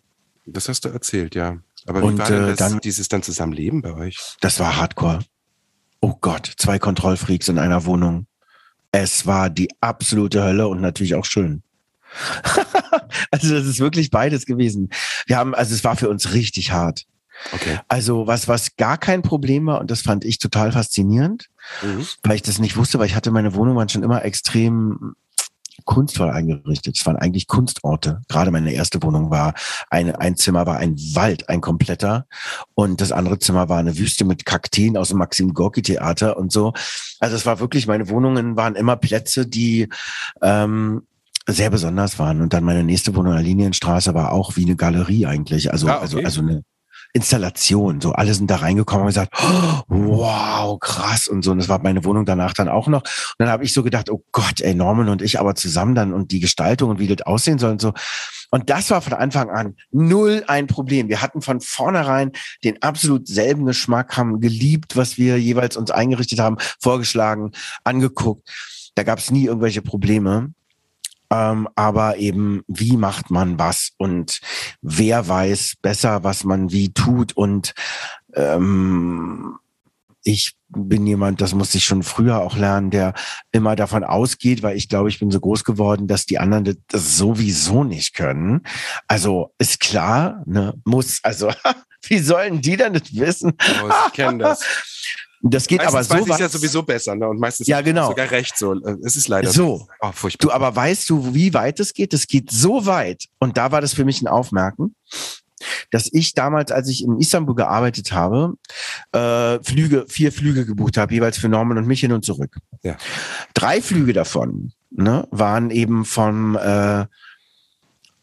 Das hast du erzählt, ja. Aber Und, wie war denn äh, das, dann- dieses dann Zusammenleben bei euch? Das war Hardcore. Oh Gott, zwei Kontrollfreaks in einer Wohnung. Es war die absolute Hölle und natürlich auch schön. also das ist wirklich beides gewesen. Wir haben, also es war für uns richtig hart. Okay. Also was, was gar kein Problem war und das fand ich total faszinierend, Mhm. weil ich das nicht wusste, weil ich hatte meine Wohnung waren schon immer extrem kunstvoll eingerichtet. Es waren eigentlich Kunstorte. Gerade meine erste Wohnung war ein, ein Zimmer war ein Wald, ein kompletter. Und das andere Zimmer war eine Wüste mit Kakteen aus dem Maxim Gorki Theater und so. Also es war wirklich, meine Wohnungen waren immer Plätze, die ähm, sehr besonders waren. Und dann meine nächste Wohnung in der Linienstraße war auch wie eine Galerie eigentlich. Also, Ah, okay. also, also eine Installation. So, alle sind da reingekommen und gesagt, oh, wow, krass und so. Und das war meine Wohnung danach dann auch noch. Und dann habe ich so gedacht, oh Gott, ey, Norman und ich aber zusammen dann und die Gestaltung und wie das aussehen soll und so. Und das war von Anfang an null ein Problem. Wir hatten von vornherein den absolut selben Geschmack, haben geliebt, was wir jeweils uns eingerichtet haben, vorgeschlagen, angeguckt. Da gab es nie irgendwelche Probleme. Ähm, aber eben, wie macht man was und wer weiß besser, was man wie tut und ähm, ich bin jemand, das musste ich schon früher auch lernen, der immer davon ausgeht, weil ich glaube, ich bin so groß geworden, dass die anderen das, sowieso nicht können. Also ist klar, ne, muss, also wie sollen die denn das wissen? Oh, ich kenne das. Das geht meistens aber so weit. ja sowieso besser, ne? Und meistens Ja, genau. sogar recht so. Es ist leider So. Oh, furchtbar. Du, aber weißt du, wie weit es geht? Es geht so weit. Und da war das für mich ein Aufmerken, dass ich damals, als ich in Istanbul gearbeitet habe, äh, Flüge, vier Flüge gebucht habe, jeweils für Norman und mich hin und zurück. Ja. Drei Flüge davon ne, waren eben vom äh,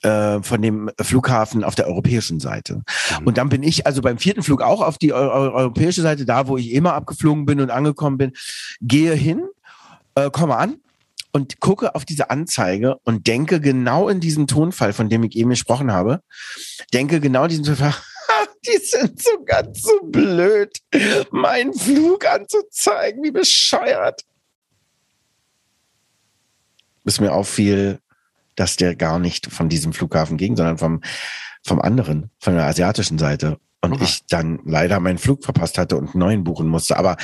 äh, von dem Flughafen auf der europäischen Seite. Mhm. Und dann bin ich also beim vierten Flug auch auf die eu eu europäische Seite, da wo ich immer abgeflogen bin und angekommen bin, gehe hin, äh, komme an und gucke auf diese Anzeige und denke genau in diesem Tonfall, von dem ich eben gesprochen habe, denke genau in diesem Tonfall, die sind so ganz so blöd, meinen Flug anzuzeigen, wie bescheuert. Bis mir auffiel, dass der gar nicht von diesem Flughafen ging, sondern vom, vom anderen, von der asiatischen Seite. Und ich dann leider meinen Flug verpasst hatte und einen neuen buchen musste. Aber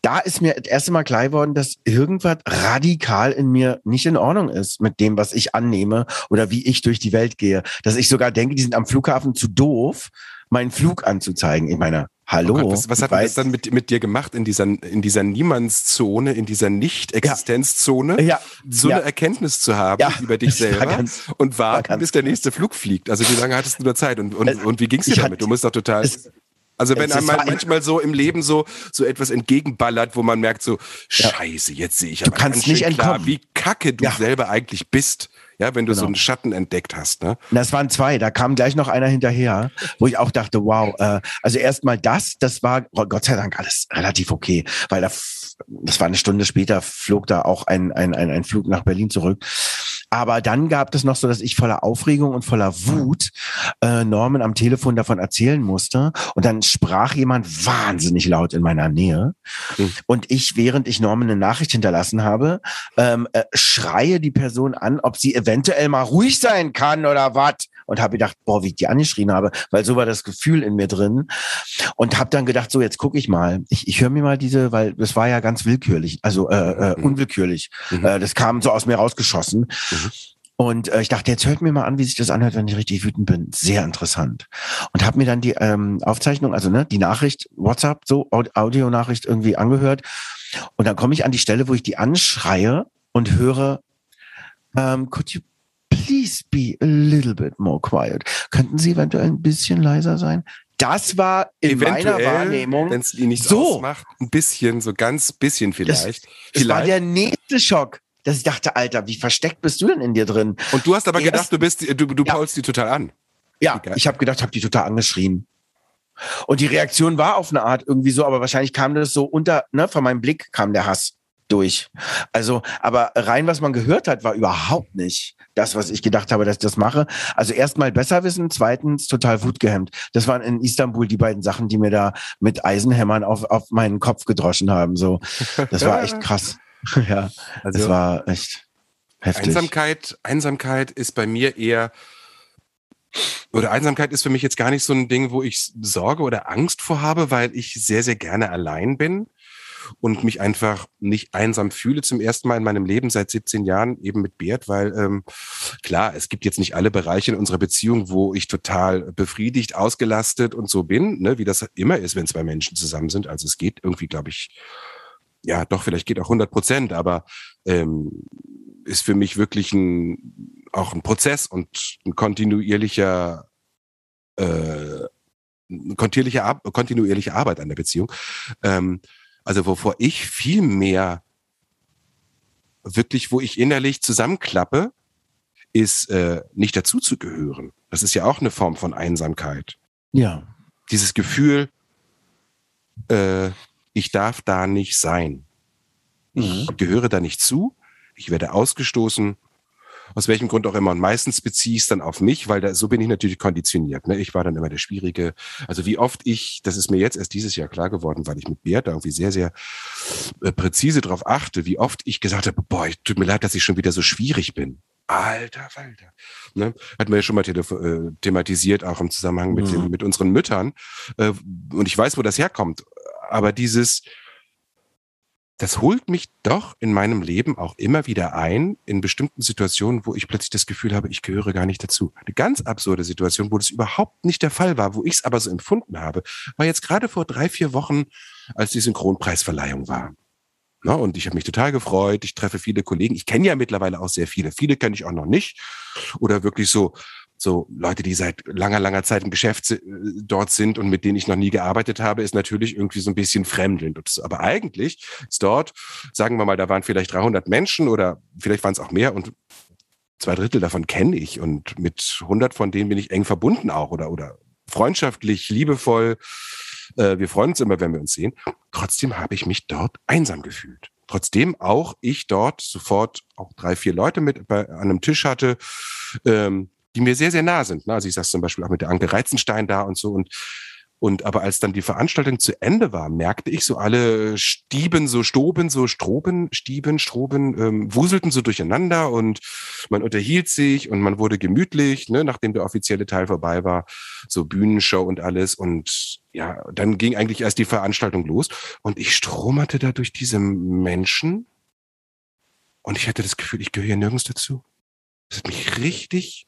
da ist mir das erste Mal klar geworden, dass irgendwas radikal in mir nicht in Ordnung ist mit dem, was ich annehme oder wie ich durch die Welt gehe. Dass ich sogar denke, die sind am Flughafen zu doof, meinen Flug anzuzeigen. Ich meine, hallo. Oh Gott, was, was hat das dann mit, mit dir gemacht in dieser, in dieser Niemandszone, in dieser Nicht-Existenzzone? Ja, So ja. eine Erkenntnis zu haben Ja, über dich selber ganz- und warten, bis der nächste Flug fliegt. Also wie lange hattest du da Zeit und, und, Es- und wie ging's dir ich damit? Du musst doch total... es- also wenn es einem manchmal so im Leben so, so etwas entgegenballert, wo man merkt so, Ja. scheiße, jetzt sehe ich Du aber kannst nicht klar, entkommen. wie kacke du Ja. selber eigentlich bist. Ja, wenn du so Genau. einen Schatten entdeckt hast. Ne? Das waren zwei, da kam gleich noch einer hinterher, wo ich auch dachte, wow, äh, also erstmal das, das war Gott sei Dank alles relativ okay, weil da, das war eine Stunde später, flog da auch ein, ein, ein, ein Flug nach Berlin zurück. Aber dann gab es noch so, dass ich voller Aufregung und voller Wut äh, Norman am Telefon davon erzählen musste. Und dann sprach jemand wahnsinnig laut in meiner Nähe. Mhm. Und ich, während ich Norman eine Nachricht hinterlassen habe, ähm, äh, schreie die Person an, ob sie eventuell mal ruhig sein kann oder was. Und habe gedacht, boah, wie ich die angeschrien habe, weil so war das Gefühl in mir drin. Und habe dann gedacht, so jetzt gucke ich mal. Ich, ich höre mir mal diese, weil das war ja ganz willkürlich, also äh, äh, Mhm. unwillkürlich. Mhm. Äh, das kam so aus mir rausgeschossen. Mhm. Und äh, ich dachte, jetzt hört mir mal an, wie sich das anhört, wenn ich richtig wütend bin. Sehr interessant. Und habe mir dann die ähm, Aufzeichnung, also ne, die Nachricht, WhatsApp, so Aud- Audionachricht irgendwie angehört. Und dann komme ich an die Stelle, wo ich die anschreie und höre, ähm, could you please be a little bit more quiet? Könnten Sie eventuell ein bisschen leiser sein? Das war in meiner Wahrnehmung, wenn es ihnen nichts so. ausmacht, ein bisschen, so ganz bisschen vielleicht. es war vielleicht. der nächste Schock. Dass ich dachte, Alter, wie versteckt bist du denn in dir drin? Und du hast aber Erst- gedacht, du bist, du, du Ja. paulst die total an. Ja, Egal. ich habe gedacht, habe die total angeschrien. Und die Reaktion war auf eine Art irgendwie so, aber wahrscheinlich kam das so unter, ne, von meinem Blick kam der Hass durch. Also, aber rein, was man gehört hat, war überhaupt nicht das, was ich gedacht habe, dass ich das mache. Also erstmal besser wissen, zweitens total wutgehemmt. Das waren in Istanbul die beiden Sachen, die mir da mit Eisenhämmern auf, auf meinen Kopf gedroschen haben. So, das war echt krass. ja, Also war echt heftig. Einsamkeit, Einsamkeit ist bei mir eher, oder Einsamkeit ist für mich jetzt gar nicht so ein Ding, wo ich Sorge oder Angst vor habe, weil ich sehr, sehr gerne allein bin und mich einfach nicht einsam fühle zum ersten Mal in meinem Leben seit 17 Jahren eben mit Beat, weil ähm, klar, es gibt jetzt nicht alle Bereiche in unserer Beziehung, wo ich total befriedigt, ausgelastet und so bin, ne, wie das immer ist, wenn zwei Menschen zusammen sind. Also es geht irgendwie, glaube ich, ja, doch, vielleicht geht auch 100 Prozent, aber ähm, ist für mich wirklich ein, auch ein Prozess und ein kontinuierlicher, äh, eine kontinuierliche, Ar kontinuierliche Arbeit an der Beziehung. Ähm, also wovor ich viel mehr wirklich, wo ich innerlich zusammenklappe, ist äh, nicht dazu zu gehören. Das ist ja auch eine Form von Einsamkeit. Ja. Dieses Gefühl, äh, ich darf da nicht sein. Ich gehöre da nicht zu. Ich werde ausgestoßen. Aus welchem Grund auch immer. Und meistens beziehe ich es dann auf mich, weil da, so bin ich natürlich konditioniert. Ne? Ich war dann immer der Schwierige. Also wie oft ich, das ist mir jetzt erst dieses Jahr klar geworden, weil ich mit Bert da irgendwie sehr, sehr äh, präzise drauf achte, wie oft ich gesagt habe, boah, tut mir leid, dass ich schon wieder so schwierig bin. Alter Falter. Ne? Hatten wir ja schon mal äh, thematisiert, auch im Zusammenhang mit, Mhm. den, mit unseren Müttern. Äh, und ich weiß, wo das herkommt. Aber dieses, das holt mich doch in meinem Leben auch immer wieder ein, in bestimmten Situationen, wo ich plötzlich das Gefühl habe, ich gehöre gar nicht dazu. Eine ganz absurde Situation, wo das überhaupt nicht der Fall war, wo ich es aber so empfunden habe, war jetzt gerade vor drei, vier Wochen, als die Synchronpreisverleihung war. Na, und ich habe mich total gefreut. Ich treffe viele Kollegen. Ich kenne ja mittlerweile auch sehr viele. Viele kenne ich auch noch nicht. Oder wirklich so, so Leute, die seit langer, langer Zeit im Geschäft dort sind und mit denen ich noch nie gearbeitet habe, ist natürlich irgendwie so ein bisschen fremdelnd. Aber eigentlich ist dort, sagen wir mal, da waren vielleicht 300 Menschen oder vielleicht waren es auch mehr und zwei Drittel davon kenne ich und mit 100 von denen bin ich eng verbunden auch oder, oder freundschaftlich, liebevoll. Äh, wir freuen uns immer, wenn wir uns sehen. Trotzdem habe ich mich dort einsam gefühlt. Trotzdem auch ich dort sofort auch drei, vier Leute mit bei, an einem Tisch hatte, ähm, die mir sehr, sehr nah sind. ne? Also ich saß zum Beispiel auch mit der Anke Reizenstein da und so und und aber als dann die Veranstaltung zu Ende war, merkte ich so alle Stieben, so Stoben, so Stroben, Stieben, Stroben, ähm, wuselten so durcheinander und man unterhielt sich und man wurde gemütlich, ne, nachdem der offizielle Teil vorbei war, so Bühnenshow und alles. Und ja, dann ging eigentlich erst die Veranstaltung los und ich stromerte da durch diese Menschen und ich hatte das Gefühl, ich gehöre nirgends dazu. Das hat mich richtig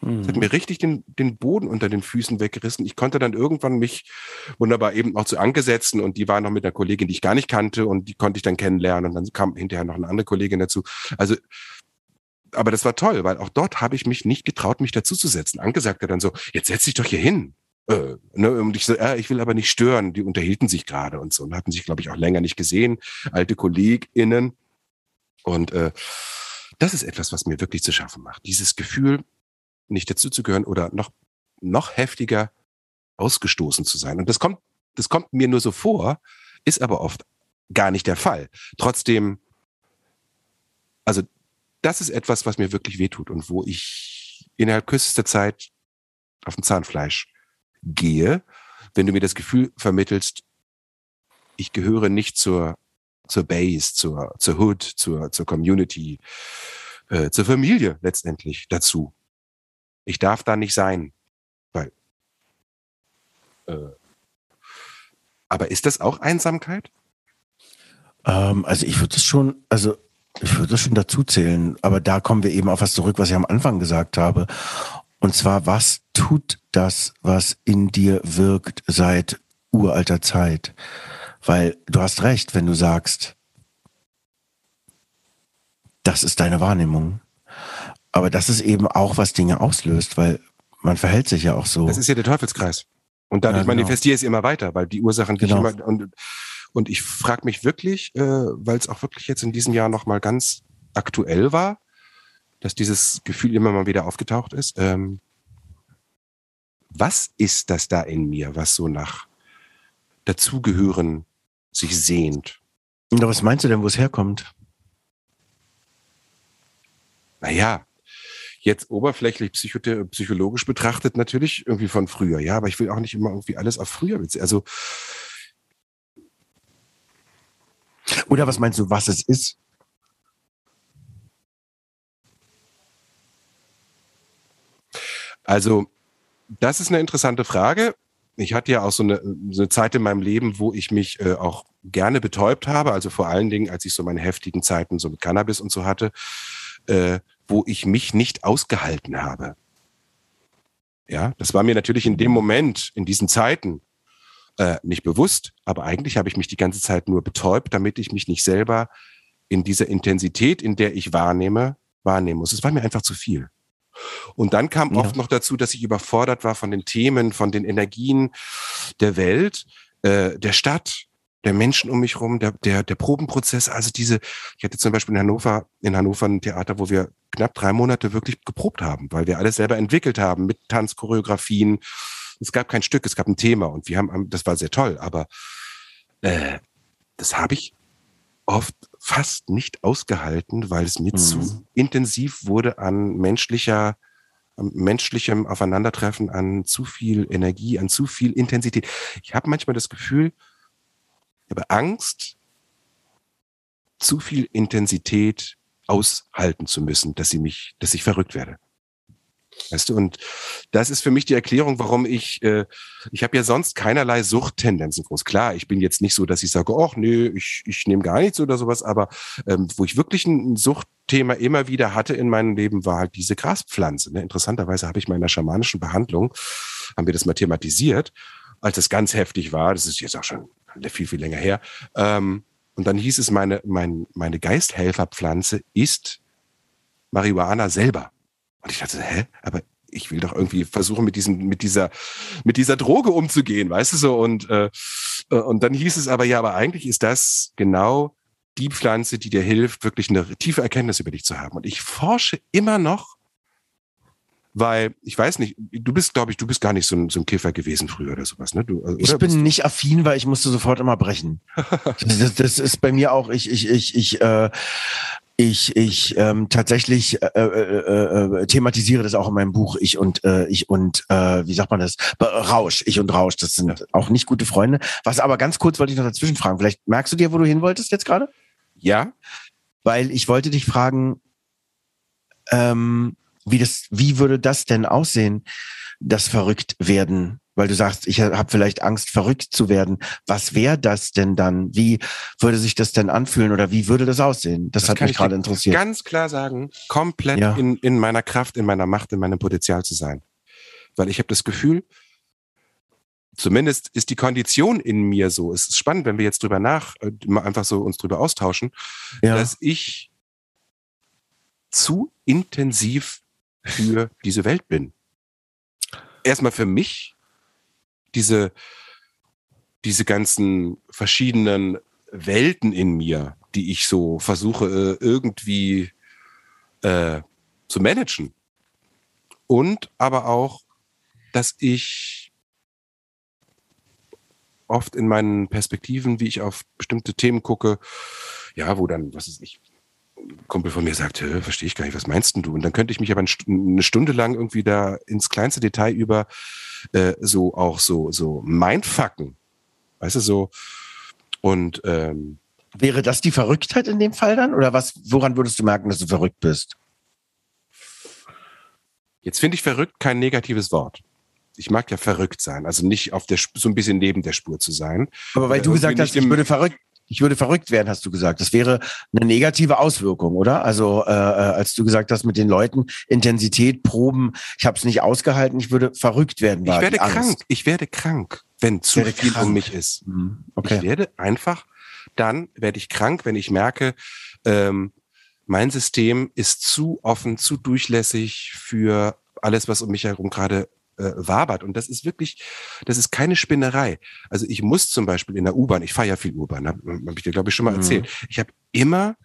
das hat Mhm. mir richtig den, den Boden unter den Füßen weggerissen. Ich konnte dann irgendwann mich wunderbar eben auch zu Anke setzen und die war noch mit einer Kollegin, die ich gar nicht kannte und die konnte ich dann kennenlernen und dann kam hinterher noch eine andere Kollegin dazu. Also, aber das war toll, weil auch dort habe ich mich nicht getraut, mich dazuzusetzen. Anke sagte dann so, jetzt setz dich doch hier hin. Äh, ne, und ich so, äh, ich will aber nicht stören. Die unterhielten sich gerade und so und hatten sich, glaube ich, auch länger nicht gesehen. Alte KollegInnen. Und äh, das ist etwas, was mir wirklich zu schaffen macht. Dieses Gefühl, nicht dazuzugehören oder noch, noch heftiger ausgestoßen zu sein. Und das kommt, das kommt mir nur so vor, ist aber oft gar nicht der Fall. Trotzdem, also das ist etwas, was mir wirklich wehtut und wo ich innerhalb kürzester Zeit auf dem Zahnfleisch gehe, wenn du mir das Gefühl vermittelst, ich gehöre nicht zur, zur Base, zur, zur Hood, zur, zur Community, äh, zur Familie letztendlich dazu. Ich darf da nicht sein, weil. Äh, aber ist das auch Einsamkeit? Ähm, also ich würde es schon, also ich würde es schon dazu zählen, aber da kommen wir eben auf was zurück, was ich am Anfang gesagt habe. Und zwar, was tut das, was in dir wirkt seit uralter Zeit? Weil du hast recht, wenn du sagst, das ist deine Wahrnehmung. Aber das ist eben auch, was Dinge auslöst, weil man verhält sich ja auch so. Das ist ja der Teufelskreis. Und dadurch Ja, genau. manifestiere ich es immer weiter, weil die Ursachen, Genau. immer, und, und ich frage mich wirklich, äh, weil es auch wirklich jetzt in diesem Jahr nochmal ganz aktuell war, dass dieses Gefühl immer mal wieder aufgetaucht ist. Ähm, was ist das da in mir, was so nach dazugehören sich sehnt? Und was meinst du denn, wo es herkommt? Naja, jetzt oberflächlich psychologisch betrachtet natürlich irgendwie von früher, ja, aber ich will auch nicht immer irgendwie alles auf früher beziehen. Also oder was meinst du, was es ist? Also, das ist eine interessante Frage. Ich hatte ja auch so eine, so eine Zeit in meinem Leben, wo ich mich äh, auch gerne betäubt habe. Also vor allen Dingen, als ich so meine heftigen Zeiten so mit Cannabis und so hatte, äh, wo ich mich nicht ausgehalten habe. Ja, das war mir natürlich in dem Moment, in diesen Zeiten äh, nicht bewusst, aber eigentlich habe ich mich die ganze Zeit nur betäubt, damit ich mich nicht selber in dieser Intensität, in der ich wahrnehme, wahrnehmen muss. Es war mir einfach zu viel. Und dann kam ja. oft noch dazu, dass ich überfordert war von den Themen, von den Energien der Welt, äh, der Stadt, der Menschen um mich rum, der, der, der Probenprozess, also diese, ich hatte zum Beispiel in Hannover, in Hannover ein Theater, wo wir knapp drei Monate wirklich geprobt haben, weil wir alles selber entwickelt haben mit Tanzchoreografien. Es gab kein Stück, es gab ein Thema und wir haben, das war sehr toll, aber äh, das habe ich oft fast nicht ausgehalten, weil es mir mhm. zu intensiv wurde an menschlicher menschlichem Aufeinandertreffen, an zu viel Energie, an zu viel Intensität. Ich habe manchmal das Gefühl, ich habe Angst, zu viel Intensität aushalten zu müssen, dass sie mich, dass ich verrückt werde. Weißt du, und das ist für mich die Erklärung, warum ich, äh, ich habe ja sonst keinerlei Suchttendenzen groß. Klar, ich bin jetzt nicht so, dass ich sage, ach nee, ich, ich nehme gar nichts oder sowas, aber ähm, wo ich wirklich ein Suchtthema immer wieder hatte in meinem Leben, war halt diese Graspflanze. Ne? Interessanterweise habe ich mal in einer schamanischen Behandlung, haben wir das mal thematisiert, als es ganz heftig war, das ist jetzt auch schon viel, viel länger her. Ähm, und dann hieß es, meine, mein, meine Geisthelferpflanze ist Marihuana selber. Und ich dachte, hä? Aber ich will doch irgendwie versuchen, mit diesem, mit dieser, mit dieser Droge umzugehen, weißt du so? Und, äh, äh, und dann hieß es aber, ja, aber eigentlich ist das genau die Pflanze, die dir hilft, wirklich eine tiefe Erkenntnis über dich zu haben. Und ich forsche immer noch weil ich weiß nicht, du bist, glaube ich, du bist gar nicht so ein, so ein Kiffer gewesen früher oder sowas, ne? Du, ich bin nicht affin, weil ich musste sofort immer brechen. das, das, ist bei mir auch, ich, ich, ich, ich, äh, ich, ich ähm, tatsächlich äh, äh, äh, thematisiere das auch in meinem Buch. Ich und äh, ich und äh, wie sagt man das? Rausch. Ich und Rausch. Das sind auch nicht gute Freunde. Was aber ganz kurz wollte ich noch dazwischen fragen. Vielleicht merkst du dir, wo du hin wolltest jetzt gerade? Ja. Weil ich wollte dich fragen, ähm, wie das, wie würde das denn aussehen, das verrückt werden? Weil du sagst, ich habe vielleicht Angst, verrückt zu werden. Was wäre das denn dann? Wie würde sich das denn anfühlen oder wie würde das aussehen? Das, das hat mich gerade interessiert. Ganz klar sagen, komplett ja. in, in meiner Kraft, in meiner Macht, in meinem Potenzial zu sein. Weil ich habe das Gefühl, zumindest ist die Kondition in mir so. Es ist spannend, wenn wir jetzt drüber nach, äh, einfach so uns drüber austauschen, ja. dass ich zu intensiv für diese Welt bin. Erstmal für mich, diese, diese ganzen verschiedenen Welten in mir, die ich so versuche äh, irgendwie äh, zu managen. Und aber auch, dass ich oft in meinen Perspektiven, wie ich auf bestimmte Themen gucke, ja, wo dann, was ist ich, Kumpel von mir sagt, verstehe ich gar nicht, was meinst denn du? Und dann könnte ich mich aber eine Stunde lang irgendwie da ins kleinste Detail über äh, so auch so, so mindfucken. Weißt du, so. Und ähm, Wäre das die Verrücktheit in dem Fall dann? Oder was, woran würdest du merken, dass du verrückt bist? Jetzt finde ich verrückt kein negatives Wort. Ich mag ja verrückt sein, also nicht auf der so ein bisschen neben der Spur zu sein. Aber weil du gesagt hast, ich würde verrückt, ich würde verrückt werden, hast du gesagt. Das wäre eine negative Auswirkung, oder? Also äh, äh als du gesagt hast mit den Leuten, Intensität, Proben, ich habe es nicht ausgehalten, ich würde verrückt werden. Ich werde krank, ich werde krank, wenn zu viel krank. um mich ist. Mhm. Okay. Ich werde einfach, dann werde ich krank, wenn ich merke, ähm, mein System ist zu offen, zu durchlässig für alles, was um mich herum gerade äh, wabert. Und das ist wirklich, das ist keine Spinnerei. Also ich muss zum Beispiel in der U-Bahn, ich fahre ja viel U-Bahn, habe hab ich dir, glaube ich, schon mal mhm. erzählt. Ich habe immer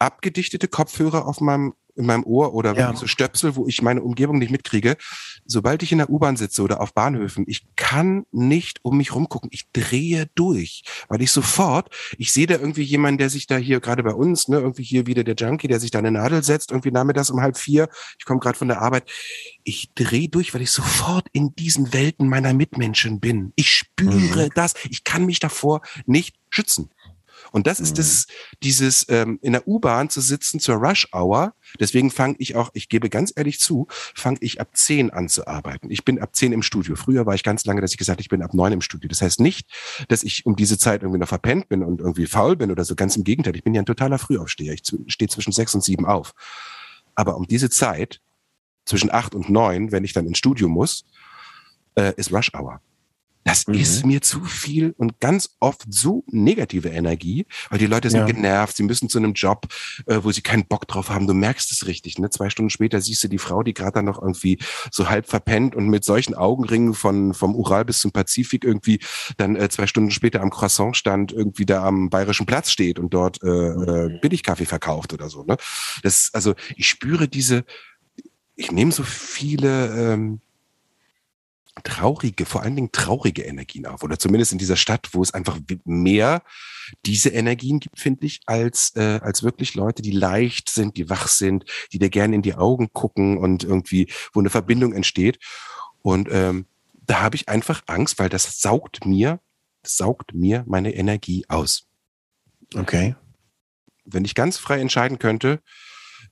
abgedichtete Kopfhörer auf meinem in meinem Ohr oder Ja. so Stöpsel, wo ich meine Umgebung nicht mitkriege. Sobald ich in der U-Bahn sitze oder auf Bahnhöfen, ich kann nicht um mich rumgucken. Ich drehe durch, weil ich sofort, ich sehe da irgendwie jemanden, der sich da hier gerade bei uns, ne, irgendwie hier wieder der Junkie, der sich da eine Nadel setzt, irgendwie nachmittags um halb vier. Ich komme gerade von der Arbeit. Ich drehe durch, weil ich sofort in diesen Welten meiner Mitmenschen bin. Ich spüre das. Ich kann mich davor nicht schützen. Und das ist Mhm. das, dieses ähm, in der U-Bahn zu sitzen zur Rush Hour. Deswegen fange ich auch, ich gebe ganz ehrlich zu, fange ich ab 10 an zu arbeiten. Ich bin ab 10 im Studio. Früher war ich ganz lange, dass ich gesagt habe, ich bin ab 9 im Studio. Das heißt nicht, dass ich um diese Zeit irgendwie noch verpennt bin und irgendwie faul bin oder so. Ganz im Gegenteil. Ich bin ja ein totaler Frühaufsteher. Ich stehe zwischen 6 und 7 auf. Aber um diese Zeit, zwischen 8 und 9, wenn ich dann ins Studio muss, äh, ist Rush Hour. Das Mhm. ist mir zu viel und ganz oft so negative Energie, weil die Leute sind Ja. genervt, sie müssen zu einem Job, äh, wo sie keinen Bock drauf haben. Du merkst es richtig, ne? Zwei Stunden später siehst du die Frau, die gerade dann noch irgendwie so halb verpennt und mit solchen Augenringen von vom Ural bis zum Pazifik irgendwie dann äh, zwei Stunden später am Croissantstand irgendwie da am Bayerischen Platz steht und dort äh, äh, Billigkaffee verkauft oder so. Ne? Das, also ich spüre diese, ich nehme so viele ähm, traurige, vor allen Dingen traurige Energien auf. Oder zumindest in dieser Stadt, wo es einfach mehr diese Energien gibt, finde ich, als, äh, als wirklich Leute, die leicht sind, die wach sind, die dir gerne in die Augen gucken und irgendwie, wo eine Verbindung entsteht. Und ähm, da habe ich einfach Angst, weil das saugt mir, saugt mir meine Energie aus. Okay. Wenn ich ganz frei entscheiden könnte,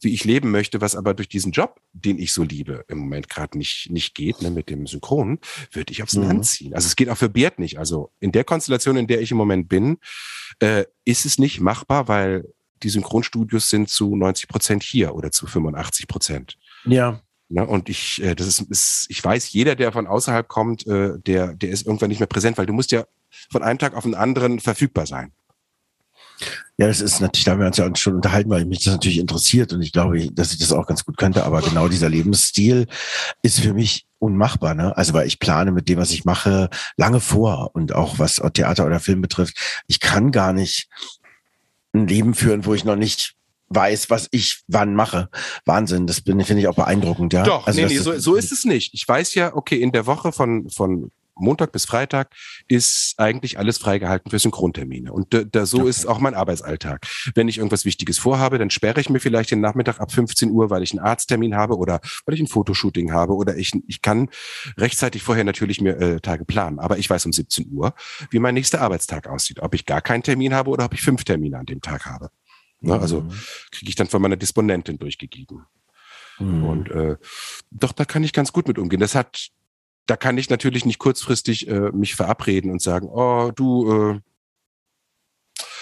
wie ich leben möchte, was aber durch diesen Job, den ich so liebe, im Moment gerade nicht, nicht geht, ne, mit dem Synchron, würde ich aufs Mhm. Land ziehen. Also es geht auch für Beat nicht. Also in der Konstellation, in der ich im Moment bin, äh, ist es nicht machbar, weil die Synchronstudios sind zu 90 Prozent hier oder zu 85 Prozent. Ja. Ne? Und ich, äh, das ist, ist, ich weiß, jeder, der von außerhalb kommt, äh, der, der ist irgendwann nicht mehr präsent, weil du musst ja von einem Tag auf den anderen verfügbar sein. Ja, das ist natürlich, da haben wir uns ja schon unterhalten, weil mich das natürlich interessiert und ich glaube, dass ich das auch ganz gut könnte. Aber genau dieser Lebensstil ist für mich unmachbar. Ne? Also weil ich plane mit dem, was ich mache, lange vor und auch was Theater oder Film betrifft. Ich kann gar nicht ein Leben führen, wo ich noch nicht weiß, was ich wann mache. Wahnsinn, das finde ich auch beeindruckend. Ja? Doch, also nee, nee, so, so ist es nicht. Ich weiß ja, okay, in der Woche von, von Montag bis Freitag ist eigentlich alles freigehalten für Synchrontermine. Und da, so Okay. ist auch mein Arbeitsalltag. Wenn ich irgendwas Wichtiges vorhabe, dann sperre ich mir vielleicht den Nachmittag ab 15 Uhr, weil ich einen Arzttermin habe oder weil ich ein Fotoshooting habe oder ich, ich kann rechtzeitig vorher natürlich mir äh, Tage planen. Aber ich weiß um 17 Uhr, wie mein nächster Arbeitstag aussieht. Ob ich gar keinen Termin habe oder ob ich fünf Termine an dem Tag habe. Ne, also kriege ich dann von meiner Disponentin durchgegeben. Mhm. Und äh, doch, da kann ich ganz gut mit umgehen. Das hat, da kann ich natürlich nicht kurzfristig äh, mich verabreden und sagen, oh, du, äh,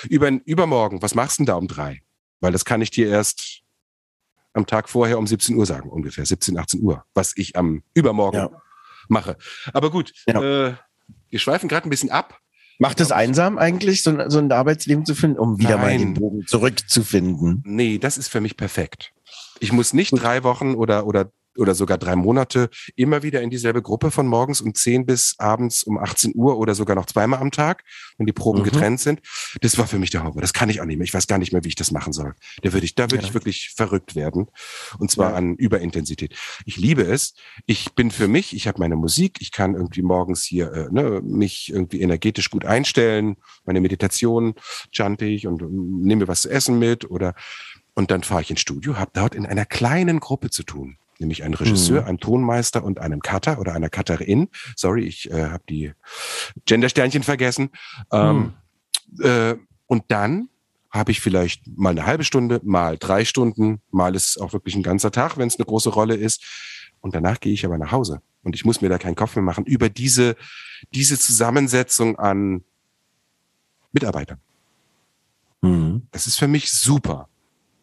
über, übermorgen, was machst du denn da um drei? Weil das kann ich dir erst am Tag vorher um 17 Uhr sagen, ungefähr 17, 18 Uhr, was ich am übermorgen Ja. mache. Aber gut, Ja. äh, wir schweifen gerade ein bisschen ab. Macht es einsam eigentlich, so ein, so ein Arbeitsleben zu finden, um wieder mal Nein. den Bogen zurückzufinden? Nee, das ist für mich perfekt. Ich muss nicht drei Wochen oder, oder, oder sogar drei Monate immer wieder in dieselbe Gruppe von morgens um 10 bis abends um 18 Uhr oder sogar noch zweimal am Tag, wenn die Proben Mhm. getrennt sind. Das war für mich der Horror. Das kann ich auch nicht mehr. Ich weiß gar nicht mehr, wie ich das machen soll. Da würde ich, da würde Ja. ich wirklich verrückt werden. Und zwar Ja. an Überintensität. Ich liebe es. Ich bin für mich, ich habe meine Musik, ich kann irgendwie morgens hier äh, ne, mich irgendwie energetisch gut einstellen, meine Meditation chante ich und ähm, nehme mir was zu essen mit oder und dann fahre ich ins Studio, habe dort in einer kleinen Gruppe zu tun, nämlich einen Regisseur, Mhm. einem Tonmeister und einem Cutter oder einer Cutterin. Sorry, ich äh, habe die Gendersternchen vergessen. Ähm, äh, und dann habe ich vielleicht mal eine halbe Stunde, mal drei Stunden, mal ist es auch wirklich ein ganzer Tag, wenn es eine große Rolle ist. Und danach gehe ich aber nach Hause. Und ich muss mir da keinen Kopf mehr machen über diese, diese Zusammensetzung an Mitarbeitern. Mhm. Das ist für mich super.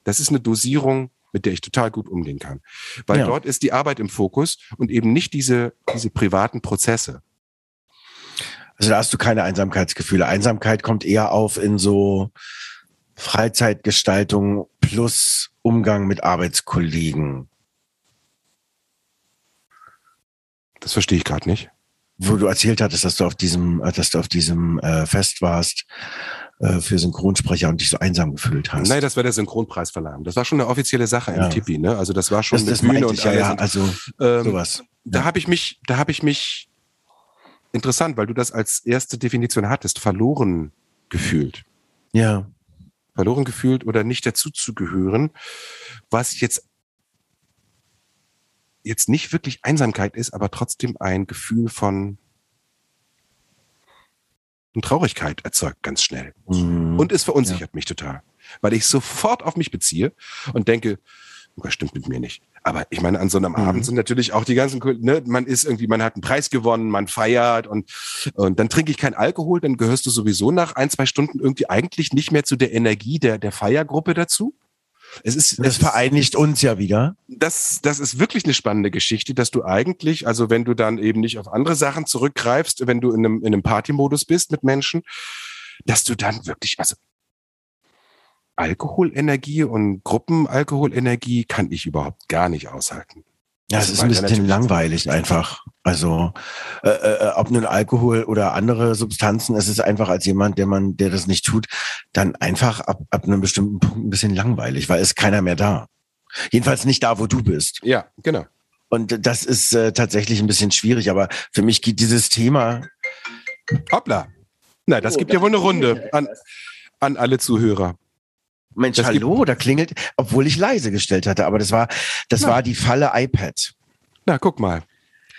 Das ist eine Dosierung, mit der ich total gut umgehen kann. Weil Ja. dort ist die Arbeit im Fokus und eben nicht diese, diese privaten Prozesse. Also da hast du keine Einsamkeitsgefühle. Einsamkeit kommt eher auf in so Freizeitgestaltung plus Umgang mit Arbeitskollegen, Das verstehe ich gerade nicht. wo du erzählt hattest, dass du auf diesem, äh, dass du auf diesem äh, Fest warst, äh, für Synchronsprecher und dich so einsam gefühlt hast. Nein, das war der Synchronpreisverleihung. Das war schon eine offizielle Sache Ja. im Tippi, ne? Also das war schon das, eine das Bühne und ich, ja, alles. ja, Und, also ähm, sowas. Da Ja. habe ich mich, da habe ich mich interessant, weil du das als erste Definition hattest, verloren gefühlt. Ja, Verloren gefühlt oder nicht dazu zu gehören, was jetzt jetzt nicht wirklich Einsamkeit ist, aber trotzdem ein Gefühl von und Traurigkeit erzeugt ganz schnell. Mhm. Und es verunsichert mich total, weil ich sofort auf mich beziehe und denke, das stimmt mit mir nicht. Aber ich meine, an so einem Mhm. Abend sind natürlich auch die ganzen, ne, man ist irgendwie, man hat einen Preis gewonnen, man feiert und, und dann trinke ich keinen Alkohol, dann gehörst du sowieso nach ein, zwei Stunden irgendwie eigentlich nicht mehr zu der Energie der, der Feiergruppe dazu. Es ist, das es ist, vereinigt uns ja wieder. das, das ist wirklich eine spannende Geschichte, dass du eigentlich, also wenn du dann eben nicht auf andere Sachen zurückgreifst, wenn du in einem, in einem Partymodus bist mit Menschen, dass du dann wirklich, also Alkoholenergie und Gruppenalkoholenergie kann ich überhaupt gar nicht aushalten. Ja, Das es ist ein bisschen langweilig einfach. Also äh, äh, ob nun Alkohol oder andere Substanzen, es ist einfach als jemand, der man, der das nicht tut, dann einfach ab, ab einem bestimmten Punkt ein bisschen langweilig, weil es ist keiner mehr da. Jedenfalls nicht da, wo du bist. Ja, genau. Und das ist äh, tatsächlich ein bisschen schwierig, aber für mich geht dieses Thema. Hoppla. Na, das Oh, gibt ja wohl eine Runde an, an alle Zuhörer. Mensch, Das hallo, da klingelt, obwohl ich leise gestellt hatte, aber das war, das Na. war die Falle iPad. Na, guck mal.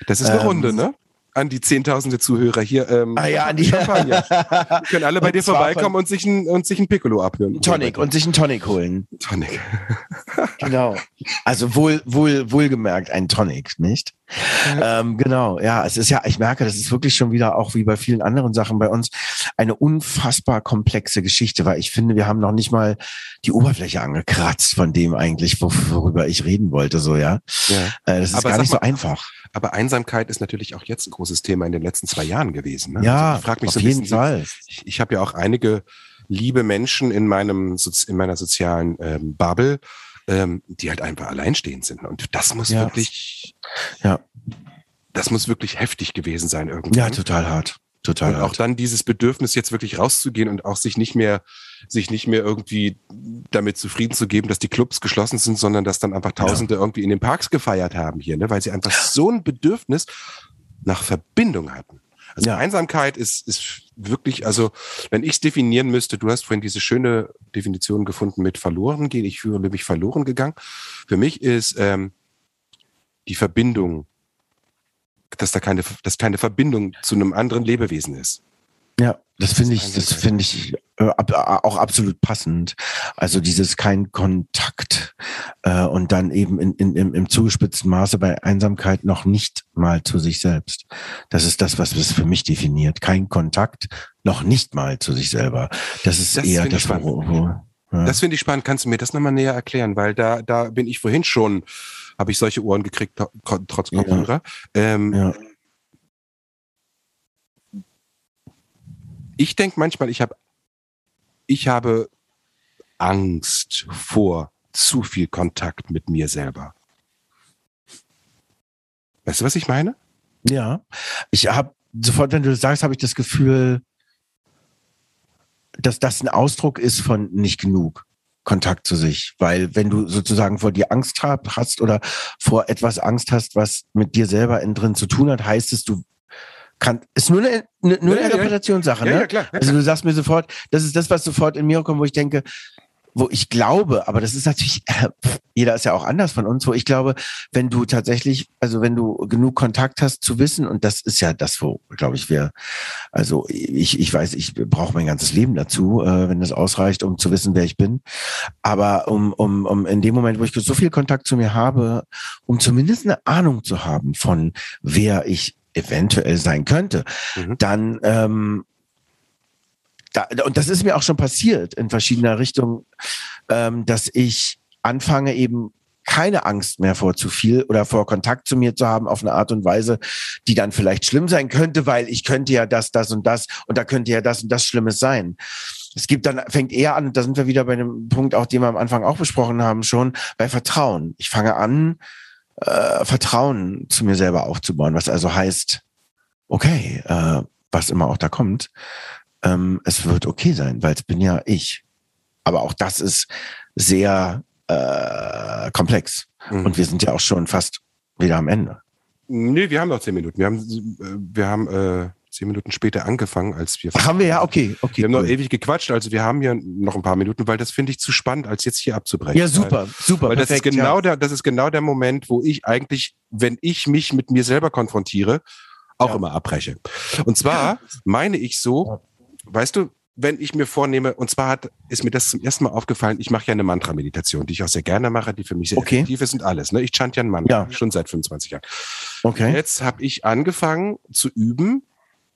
Das ist eine Ähm, Runde, ne? An die zehntausende Zuhörer hier. Ähm, Ah ja, an die Champagner. Die können alle bei dir vorbeikommen und sich ein, und sich ein Piccolo abhören. Tonic und sich einen Tonic holen. Tonic. Genau. Also wohl, wohl, wohlgemerkt ein Tonic, nicht? Ähm, genau, ja, es ist ja, ich merke, das ist wirklich schon wieder auch wie bei vielen anderen Sachen bei uns eine unfassbar komplexe Geschichte, weil ich finde, wir haben noch nicht mal die Oberfläche angekratzt von dem eigentlich, wo, worüber ich reden wollte, so, ja. Ja. Äh, das ist Aber gar nicht so mal- einfach. Aber Einsamkeit ist natürlich auch jetzt ein großes Thema in den letzten zwei Jahren gewesen. Ne? Ja, also ich frage mich auf so jeden bisschen, Fall. Ich, ich habe ja auch einige liebe Menschen in meinem in meiner sozialen ähm, Bubble, ähm, die halt einfach alleinstehend sind. Und das muss Ja. wirklich, Ja. das muss wirklich heftig gewesen sein irgendwie. Ja, total hart. Total Und auch hart. dann dieses Bedürfnis, jetzt wirklich rauszugehen und auch sich nicht mehr, sich nicht mehr irgendwie damit zufrieden zu geben, dass die Clubs geschlossen sind, sondern dass dann einfach Tausende irgendwie in den Parks gefeiert haben hier, ne? weil sie einfach so ein Bedürfnis nach Verbindung hatten. Also Ja. Einsamkeit ist, ist wirklich, also wenn ich es definieren müsste, du hast vorhin diese schöne Definition gefunden mit verloren gehen, ich fühle mich verloren gegangen. Für mich ist ähm, die Verbindung, dass da keine, dass keine Verbindung zu einem anderen Lebewesen ist. Ja, das finde ich, das finde ich äh, ab, auch absolut passend. Also dieses kein Kontakt äh, und dann eben in, in, im, im zugespitzten Maße bei Einsamkeit noch nicht mal zu sich selbst. Das ist das, was es für mich definiert. Kein Kontakt, noch nicht mal zu sich selber. Das ist Das eher das, wo, wo ja. Das finde ich spannend. Kannst du mir das nochmal näher erklären? Weil da, da bin ich vorhin schon, habe ich solche Ohren gekriegt, tro- trotz Ja. Kopfhörer. Ähm, ja. Ich denke manchmal, ich habe, ich habe Angst vor zu viel Kontakt mit mir selber. Weißt du, was ich meine? Ja, ich habe sofort, wenn du das sagst, habe ich das Gefühl, dass das ein Ausdruck ist von nicht genug Kontakt zu sich. Weil wenn du sozusagen vor dir Angst hast oder vor etwas Angst hast, was mit dir selber innen drin zu tun hat, heißt es, du kann, ist nur eine, eine, nur Ja, eine ja, ja. Interpretationssache, ne? klar. Also du sagst mir sofort, das ist das, was sofort in mir kommt, wo ich denke, wo ich glaube, aber das ist natürlich, äh, jeder ist ja auch anders von uns, wo ich glaube, wenn du tatsächlich, also wenn du genug Kontakt hast zu wissen, und das ist ja das, wo, glaube ich, wir, also ich, ich weiß, ich brauche mein ganzes Leben dazu, äh, wenn das ausreicht, um zu wissen, wer ich bin. Aber um, um, um in dem Moment, wo ich so viel Kontakt zu mir habe, um zumindest eine Ahnung zu haben von wer ich eventuell sein könnte, Mhm. dann ähm, da, und das ist mir auch schon passiert in verschiedener Richtung, ähm, dass ich anfange eben keine Angst mehr vor zu viel oder vor Kontakt zu mir zu haben auf eine Art und Weise, die dann vielleicht schlimm sein könnte, weil ich könnte ja das, das und das und da könnte ja das und das Schlimmes sein. Es gibt dann, fängt eher an, da sind wir wieder bei einem Punkt, auch den wir am Anfang auch besprochen haben, schon bei Vertrauen. Ich fange an, äh, Vertrauen zu mir selber aufzubauen, was also heißt, okay, äh, was immer auch da kommt, ähm, es wird okay sein, weil es bin ja ich. Aber auch das ist sehr äh, komplex. Mhm. Und wir sind ja auch schon fast wieder am Ende. Nee, wir haben noch zehn Minuten. Wir haben, äh, wir haben äh, zehn Minuten später angefangen, als wir. Haben wir ja, okay, okay. Wir haben cool. noch ewig gequatscht, also wir haben hier noch ein paar Minuten, weil das finde ich zu spannend, als jetzt hier abzubrechen. Ja, super, super. Weil perfekt, das ist genau ja. der, das ist genau der Moment, wo ich eigentlich, wenn ich mich mit mir selber konfrontiere, auch ja. immer abbreche. Und zwar meine ich so, weißt du, wenn ich mir vornehme, und zwar hat, ist mir das zum ersten Mal aufgefallen, ich mache ja eine Mantra-Meditation, die ich auch sehr gerne mache, die für mich sehr okay. effektiv ist und alles. Ne? Ich chant ja ein Mantra, ja. schon seit 25 Jahren. Okay. Jetzt habe ich angefangen zu üben,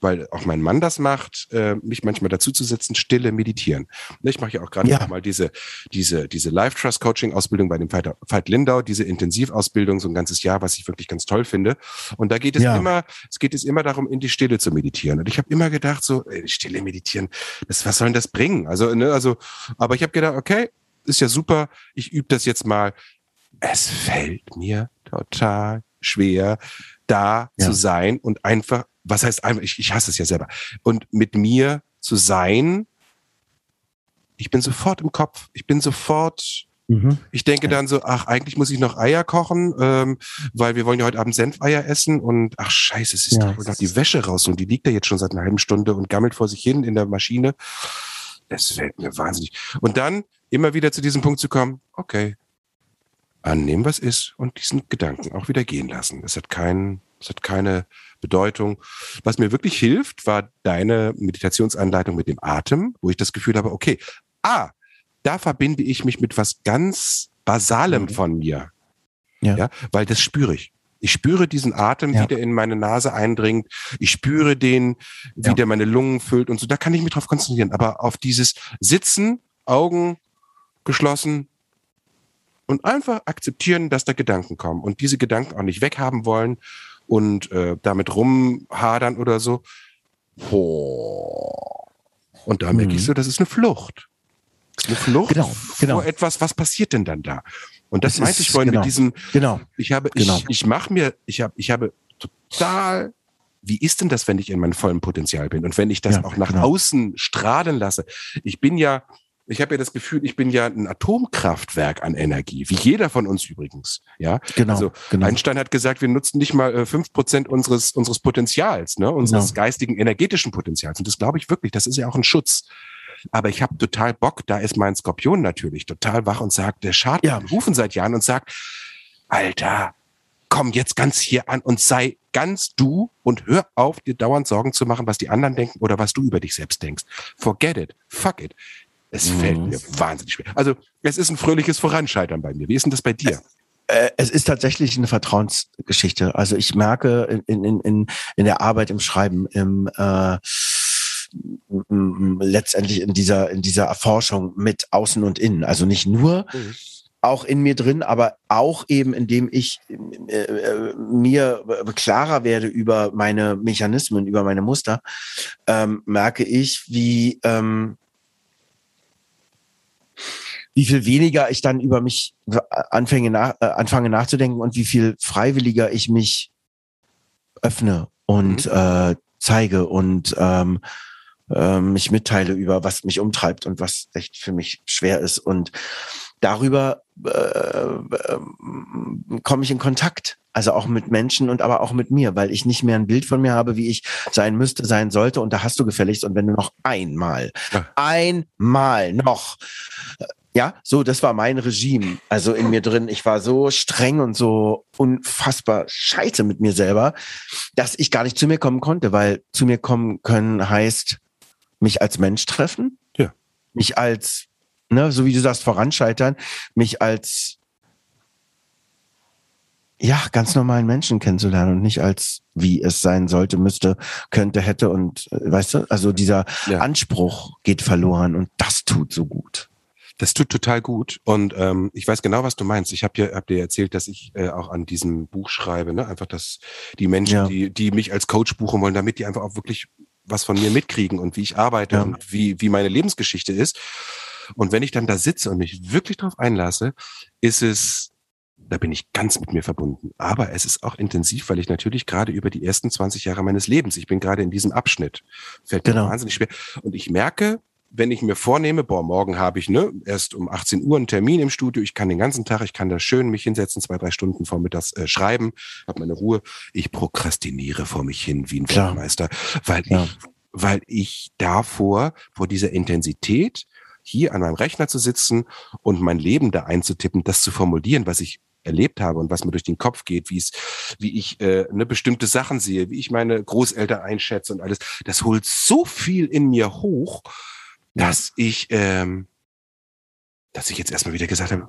weil auch mein Mann das macht, äh, mich manchmal dazu zu setzen, stille meditieren. Ne, ich mache ja auch gerade ja. mal diese, diese, diese Life-Trust-Coaching-Ausbildung bei dem Veit, Veit Lindau, diese Intensivausbildung, so ein ganzes Jahr, was ich wirklich ganz toll finde. Und da geht es ja. immer, es geht es immer darum, in die Stille zu meditieren. Und ich habe immer gedacht, so, ey, Stille meditieren, das, was soll denn das bringen? Also, ne, also, aber ich habe gedacht, okay, ist ja super, ich übe das jetzt mal. Es fällt mir total schwer, da ja. zu sein und einfach was heißt einfach, ich, ich hasse es ja selber. Und mit mir zu sein, ich bin sofort im Kopf, ich bin sofort mhm. Ich denke dann so, ach, eigentlich muss ich noch Eier kochen, ähm, weil wir wollen ja heute Abend Senfeier essen und ach scheiße, es ist ja, doch noch die Wäsche raus und die liegt da jetzt schon seit einer halben Stunde und gammelt vor sich hin in der Maschine. Es fällt mir wahnsinnig. Und dann immer wieder zu diesem Punkt zu kommen, okay, annehmen, was ist und diesen Gedanken auch wieder gehen lassen. Es hat keinen, es hat keine Bedeutung. Was mir wirklich hilft, war deine Meditationsanleitung mit dem Atem, wo ich das Gefühl habe, okay, ah, da verbinde ich mich mit was ganz Basalem mhm. von mir. Ja. ja. Weil das spüre ich. Ich spüre diesen Atem, ja. wie der in meine Nase eindringt. Ich spüre den, wie ja. der meine Lungen füllt und so. Da kann ich mich drauf konzentrieren. Aber auf dieses Sitzen, Augen geschlossen, und einfach akzeptieren, dass da Gedanken kommen und diese Gedanken auch nicht weghaben wollen und äh, damit rumhadern oder so. Boah. Und da merke ich mhm. so, das ist eine Flucht. Das ist eine Flucht genau, genau. vor etwas, was passiert denn dann da? Und das, das meinte ich vorhin genau, mit diesem, genau, ich habe, genau. ich, ich mache mir, ich habe, ich habe total wie ist denn das, wenn ich in meinem vollen Potenzial bin und wenn ich das ja, auch nach genau. außen strahlen lasse? Ich bin ja, ich habe ja das Gefühl, ich bin ja ein Atomkraftwerk an Energie, wie jeder von uns übrigens. Ja, genau. Also genau. Einstein hat gesagt, wir nutzen nicht mal äh, fünf Prozent unseres unseres Potenzials, ne, unseres genau. geistigen energetischen Potenzials. Und das glaube ich wirklich. Das ist ja auch ein Schutz. Aber ich habe total Bock. Da ist mein Skorpion natürlich total wach und sagt, der Schad ja. rufen seit Jahren und sagt, Alter, komm jetzt ganz hier an und sei ganz du und hör auf, dir dauernd Sorgen zu machen, was die anderen denken oder was du über dich selbst denkst. Forget it. Fuck it. Es mhm. fällt mir wahnsinnig schwer. Also es ist ein fröhliches Voranscheitern bei mir. Wie ist denn das bei dir? Äh, es ist tatsächlich eine Vertrauensgeschichte. Also ich merke in, in, in, in der Arbeit, im Schreiben, im äh, letztendlich in dieser in dieser Erforschung mit Außen und Innen. Also nicht nur mhm. auch in mir drin, aber auch eben indem ich äh, äh, mir klarer werde über meine Mechanismen, über meine Muster, ähm, merke ich, wie ähm, wie viel weniger ich dann über mich anfange, nach, äh, anfange nachzudenken und wie viel freiwilliger ich mich öffne und mhm. äh, zeige und ähm, äh, mich mitteile über was mich umtreibt und was echt für mich schwer ist und darüber äh, äh, komme ich in Kontakt. Also auch mit Menschen und aber auch mit mir, weil ich nicht mehr ein Bild von mir habe, wie ich sein müsste, sein sollte. Und da hast du gefälligst. Und wenn du noch einmal, ja. einmal noch ja, so, das war mein Regime. Also in mir drin. Ich war so streng und so unfassbar scheiße mit mir selber, dass ich gar nicht zu mir kommen konnte, weil zu mir kommen können heißt, mich als Mensch treffen. Ja. Mich als, ne, so wie du sagst, voranscheitern, mich als, ja, ganz normalen Menschen kennenzulernen und nicht als, wie es sein sollte, müsste, könnte, hätte und, äh, weißt du, also dieser ja. Anspruch geht verloren und das tut so gut. Das tut total gut und ähm, ich weiß genau, was du meinst. Ich habe dir, hab dir erzählt, dass ich äh, auch an diesem Buch schreibe, ne? einfach, dass die Menschen, ja. die, die mich als Coach buchen wollen, damit die einfach auch wirklich was von mir mitkriegen und wie ich arbeite ja. und wie, wie meine Lebensgeschichte ist. Und wenn ich dann da sitze und mich wirklich drauf einlasse, ist es da bin ich ganz mit mir verbunden. Aber es ist auch intensiv, weil ich natürlich gerade über die ersten 20 Jahre meines Lebens, ich bin gerade in diesem Abschnitt, fällt mir Genau. wahnsinnig schwer. Und ich merke, wenn ich mir vornehme, boah, morgen habe ich ne, erst um 18 Uhr einen Termin im Studio, ich kann den ganzen Tag, ich kann da schön mich hinsetzen, zwei, drei Stunden vormittags äh, schreiben, habe meine Ruhe. Ich prokrastiniere vor mich hin wie ein. Weltmeister, weil ich, weil ich davor, vor dieser Intensität, hier an meinem Rechner zu sitzen und mein Leben da einzutippen, das zu formulieren, was ich erlebt habe und was mir durch den Kopf geht, wie es, wie ich äh, ne, bestimmte Sachen sehe, wie ich meine Großeltern einschätze und alles, das holt so viel in mir hoch, dass ich, ähm, dass ich jetzt erstmal wieder gesagt habe,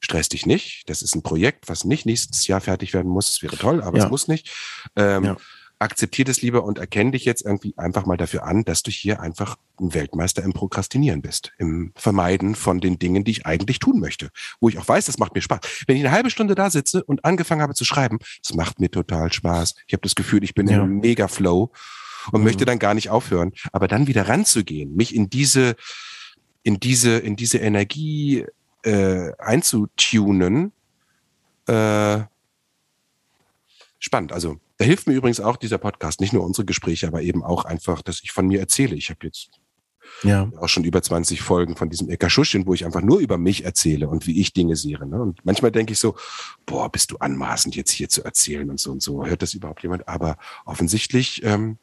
stress dich nicht. Das ist ein Projekt, was nicht nächstes Jahr fertig werden muss. Es wäre toll, aber Ja. es muss nicht. Ähm, Ja. Akzeptier das lieber und erkenn dich jetzt irgendwie einfach mal dafür an, dass du hier einfach ein Weltmeister im Prokrastinieren bist, im Vermeiden von den Dingen, die ich eigentlich tun möchte, wo ich auch weiß, das macht mir Spaß. Wenn ich eine halbe Stunde da sitze und angefangen habe zu schreiben, das macht mir total Spaß. Ich habe das Gefühl, ich bin in Ja. einem Mega-Flow und Mhm. möchte dann gar nicht aufhören. Aber dann wieder ranzugehen, mich in diese, in diese, in diese Energie äh, einzutunen, äh, spannend. Also da hilft mir übrigens auch dieser Podcast, nicht nur unsere Gespräche, aber eben auch einfach, dass ich von mir erzähle. Ich habe jetzt Ja. auch schon über 20 Folgen von diesem Ekaschuschen, wo ich einfach nur über mich erzähle und wie ich Dinge sehe. Ne? Und manchmal denke ich so, boah, bist du anmaßend jetzt hier zu erzählen und so und so. Hört das überhaupt jemand? Aber offensichtlich, ähm,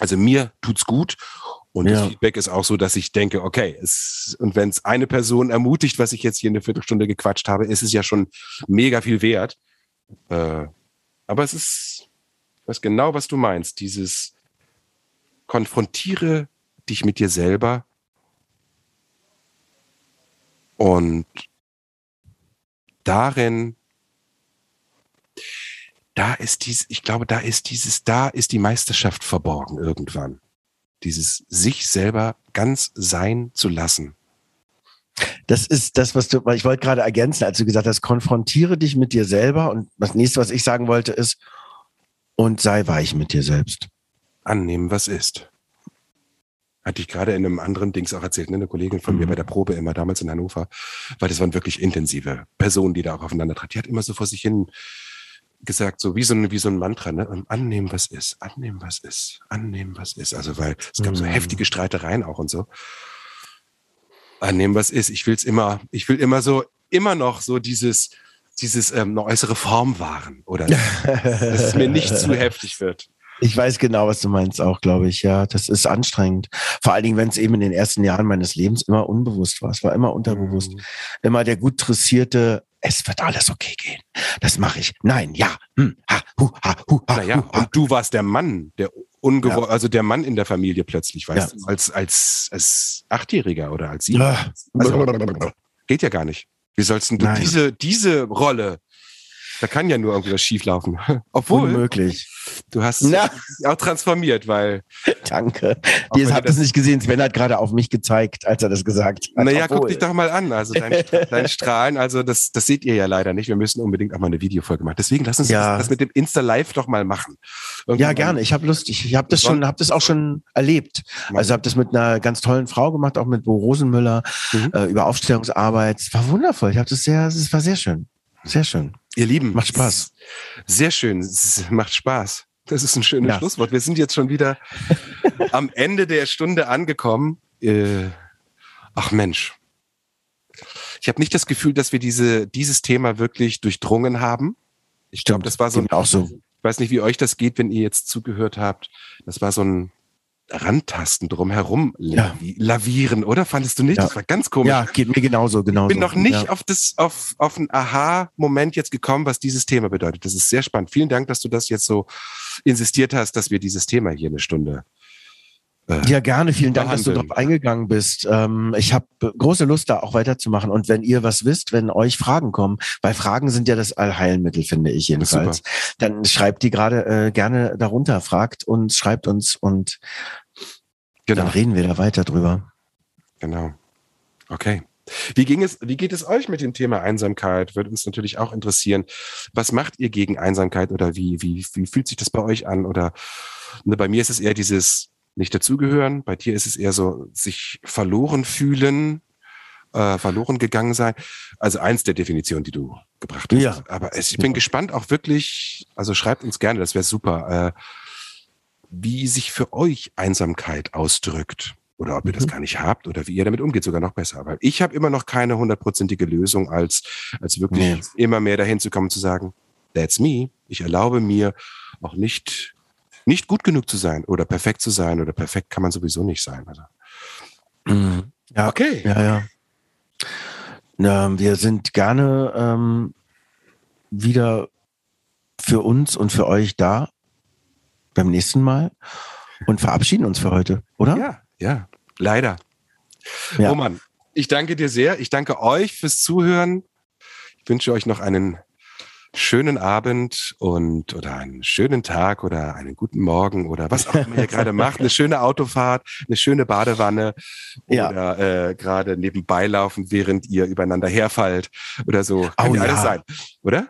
also mir tut's gut. Und Ja. das Feedback ist auch so, dass ich denke, okay, es, und wenn es eine Person ermutigt, was ich jetzt hier eine Viertelstunde gequatscht habe, ist es ja schon mega viel wert. Äh, aber es ist, weiß genau, was du meinst. Dieses konfrontiere dich mit dir selber und darin, da ist dies, ich glaube, da ist dieses, da ist die Meisterschaft verborgen irgendwann. Dieses sich selber ganz sein zu lassen. Das ist das, was du, weil ich wollte gerade ergänzen, als du gesagt hast, konfrontiere dich mit dir selber und das nächste, was ich sagen wollte, ist, und sei weich mit dir selbst. Annehmen, was ist. Hatte ich gerade in einem anderen Dings auch erzählt, ne? eine Kollegin von mir Mhm. bei der Probe immer damals in Hannover, weil das waren wirklich intensive Personen, die da auch aufeinander traten. Die hat immer so vor sich hin gesagt, so wie so ein, wie so ein Mantra, ne? Und annehmen, was ist, annehmen, was ist, annehmen, was ist. Also, weil es gab so Mhm. heftige Streitereien auch und so. Annehmen, was ist. Ich will's immer, ich will immer so, immer noch so dieses, dieses ähm, eine äußere Form wahren oder dass es mir nicht zu heftig wird. Ich weiß genau, was du meinst, auch, glaube ich. Ja, das ist anstrengend. Vor allen Dingen, wenn es eben in den ersten Jahren meines Lebens immer unbewusst war. Es war immer unterbewusst. Mhm. Immer der gut dressierte, es wird alles okay gehen. Das mache ich. Nein, ja. Hm, ha, hu, ha, hu, ha, Naja, hu, ha. und du warst der Mann, der ungewo also der Mann in der Familie plötzlich, weißt Ja. du, als, als, als Achtjähriger oder als Sieben. Ja. Also, geht ja gar nicht. Wie sollst du Nein. diese, diese Rolle, da kann ja nur irgendwie was schieflaufen. Obwohl, Unmöglich. du hast Na. auch transformiert, weil, Danke. Ihr habt das- es nicht gesehen. Sven hat gerade auf mich gezeigt, als er das gesagt hat. naja, guck Obwohl. dich doch mal an. Also dein, dein Strahlen, also das, das seht ihr ja leider nicht. Wir müssen unbedingt auch mal eine Videofolge machen. Deswegen lass uns Ja. das, das mit dem Insta-Live doch mal machen. Irgendwann Ja, gerne. Ich habe Lust. Ich, ich habe das schon, habe das auch schon erlebt. Also habe das mit einer ganz tollen Frau gemacht, auch mit Bo Rosenmüller Mhm. äh, über Aufstellungsarbeit. Es war wundervoll. Ich habe das sehr, es war sehr schön, sehr schön. Ihr Lieben. Macht Spaß. Sehr schön. Macht Spaß. Das ist ein schönes Ja. Schlusswort. Wir sind jetzt schon wieder am Ende der Stunde angekommen. Äh, ach Mensch. Ich habe nicht das Gefühl, dass wir diese, dieses Thema wirklich durchdrungen haben. Ich glaube, das war so ein, auch so. ich weiß nicht, wie euch das geht, wenn ihr jetzt zugehört habt. Das war so ein Rantasten drumherum Ja. lavi- lavieren, oder? Fandest du nicht? Ja. Das war ganz komisch. Ja, geht mir genauso, genauso. Ich bin noch nicht Ja. auf das, auf, auf einen Aha-Moment jetzt gekommen, was dieses Thema bedeutet. Das ist sehr spannend. Vielen Dank, dass du das jetzt so insistiert hast, dass wir dieses Thema hier eine Stunde. Äh, Ja, gerne. Vielen Dank, dass du darauf eingegangen bist. Ähm, ich habe große Lust, da auch weiterzumachen. Und wenn ihr was wisst, wenn euch Fragen kommen, weil Fragen sind ja das Allheilmittel, finde ich jedenfalls, dann schreibt die gerade äh, gerne darunter, fragt uns, schreibt uns und genau, dann reden wir da weiter drüber. genau. Okay. Wie ging es, wie geht es euch mit dem Thema Einsamkeit? Würde uns natürlich auch interessieren. Was macht ihr gegen Einsamkeit oder wie, wie, wie fühlt sich das bei euch an? Oder ne, bei mir ist es eher dieses nicht dazugehören. Bei dir ist es eher so sich verloren fühlen äh, verloren gegangen sein. Also eins der Definitionen, die du gebracht hast. Ja. Aber ich bin gespannt auch wirklich, also schreibt uns gerne, das wäre super, äh, wie sich für euch Einsamkeit ausdrückt. Oder ob ihr das Mhm. gar nicht habt oder wie ihr damit umgeht, sogar noch besser. Weil ich habe immer noch keine hundertprozentige Lösung, als, als wirklich Nee. immer mehr dahin zu kommen, zu sagen, that's me. Ich erlaube mir auch nicht, nicht gut genug zu sein oder perfekt zu sein oder perfekt kann man sowieso nicht sein. Also, Mhm. Ja, okay. Ja, ja. Na, wir sind gerne ähm, wieder für uns und für euch da beim nächsten Mal und verabschieden uns für heute, oder? Ja, ja, leider. Ja. Roman, ich danke dir sehr. Ich danke euch fürs Zuhören. Ich wünsche euch noch einen schönen Abend und oder einen schönen Tag oder einen guten Morgen oder was auch immer ihr gerade macht. Eine schöne Autofahrt, eine schöne Badewanne Ja. oder äh, gerade nebenbei laufen, während ihr übereinander herfallt oder so. Kann Oh ja alles sein, oder?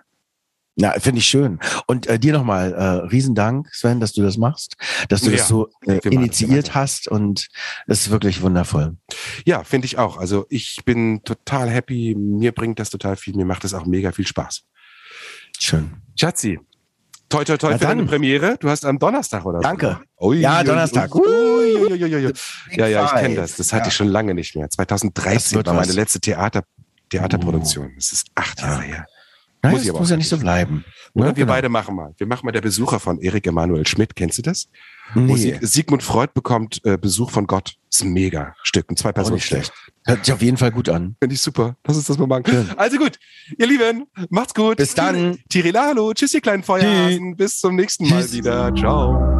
Ja, finde ich schön. Und äh, dir nochmal äh, Riesendank, Sven, dass du das machst, dass du Ja, das so äh, initiiert das hast und es ist wirklich wundervoll. Ja, finde ich auch. Also ich bin total happy. Mir bringt das total viel. Mir macht es auch mega viel Spaß. Schön. Schatzi, toi toi toi Na für deine dann. Premiere. Du hast am Donnerstag oder Danke. so. Ui, Ja, ui, Donnerstag. Ui, ui, ui. Ja, ja, ich kenne das. Das hatte Ja. ich schon lange nicht mehr. Das 2013 wird war meine was. letzte Theater, Theaterproduktion. Das ist acht Jahre her. Nein, Muss das muss ja nicht so bleiben. Oder Ja, wir genau. beide machen mal. Wir machen mal der Besucher von Erik Emanuel Schmidt. Kennst du das? Wo Nee, Sieg, Sigmund Freud bekommt äh, Besuch von Gott. ist ein mega Stück. Ein zwei Personen schlecht. Hört sich auf jeden Fall gut an. Finde ich super. Lass uns das mal machen. Schön. Also gut, ihr Lieben, macht's gut. Bis dann. Tirila, hallo. Tschüss, ihr kleinen Feuerhasen. Bis zum nächsten Mal Tschüss. wieder. Ciao.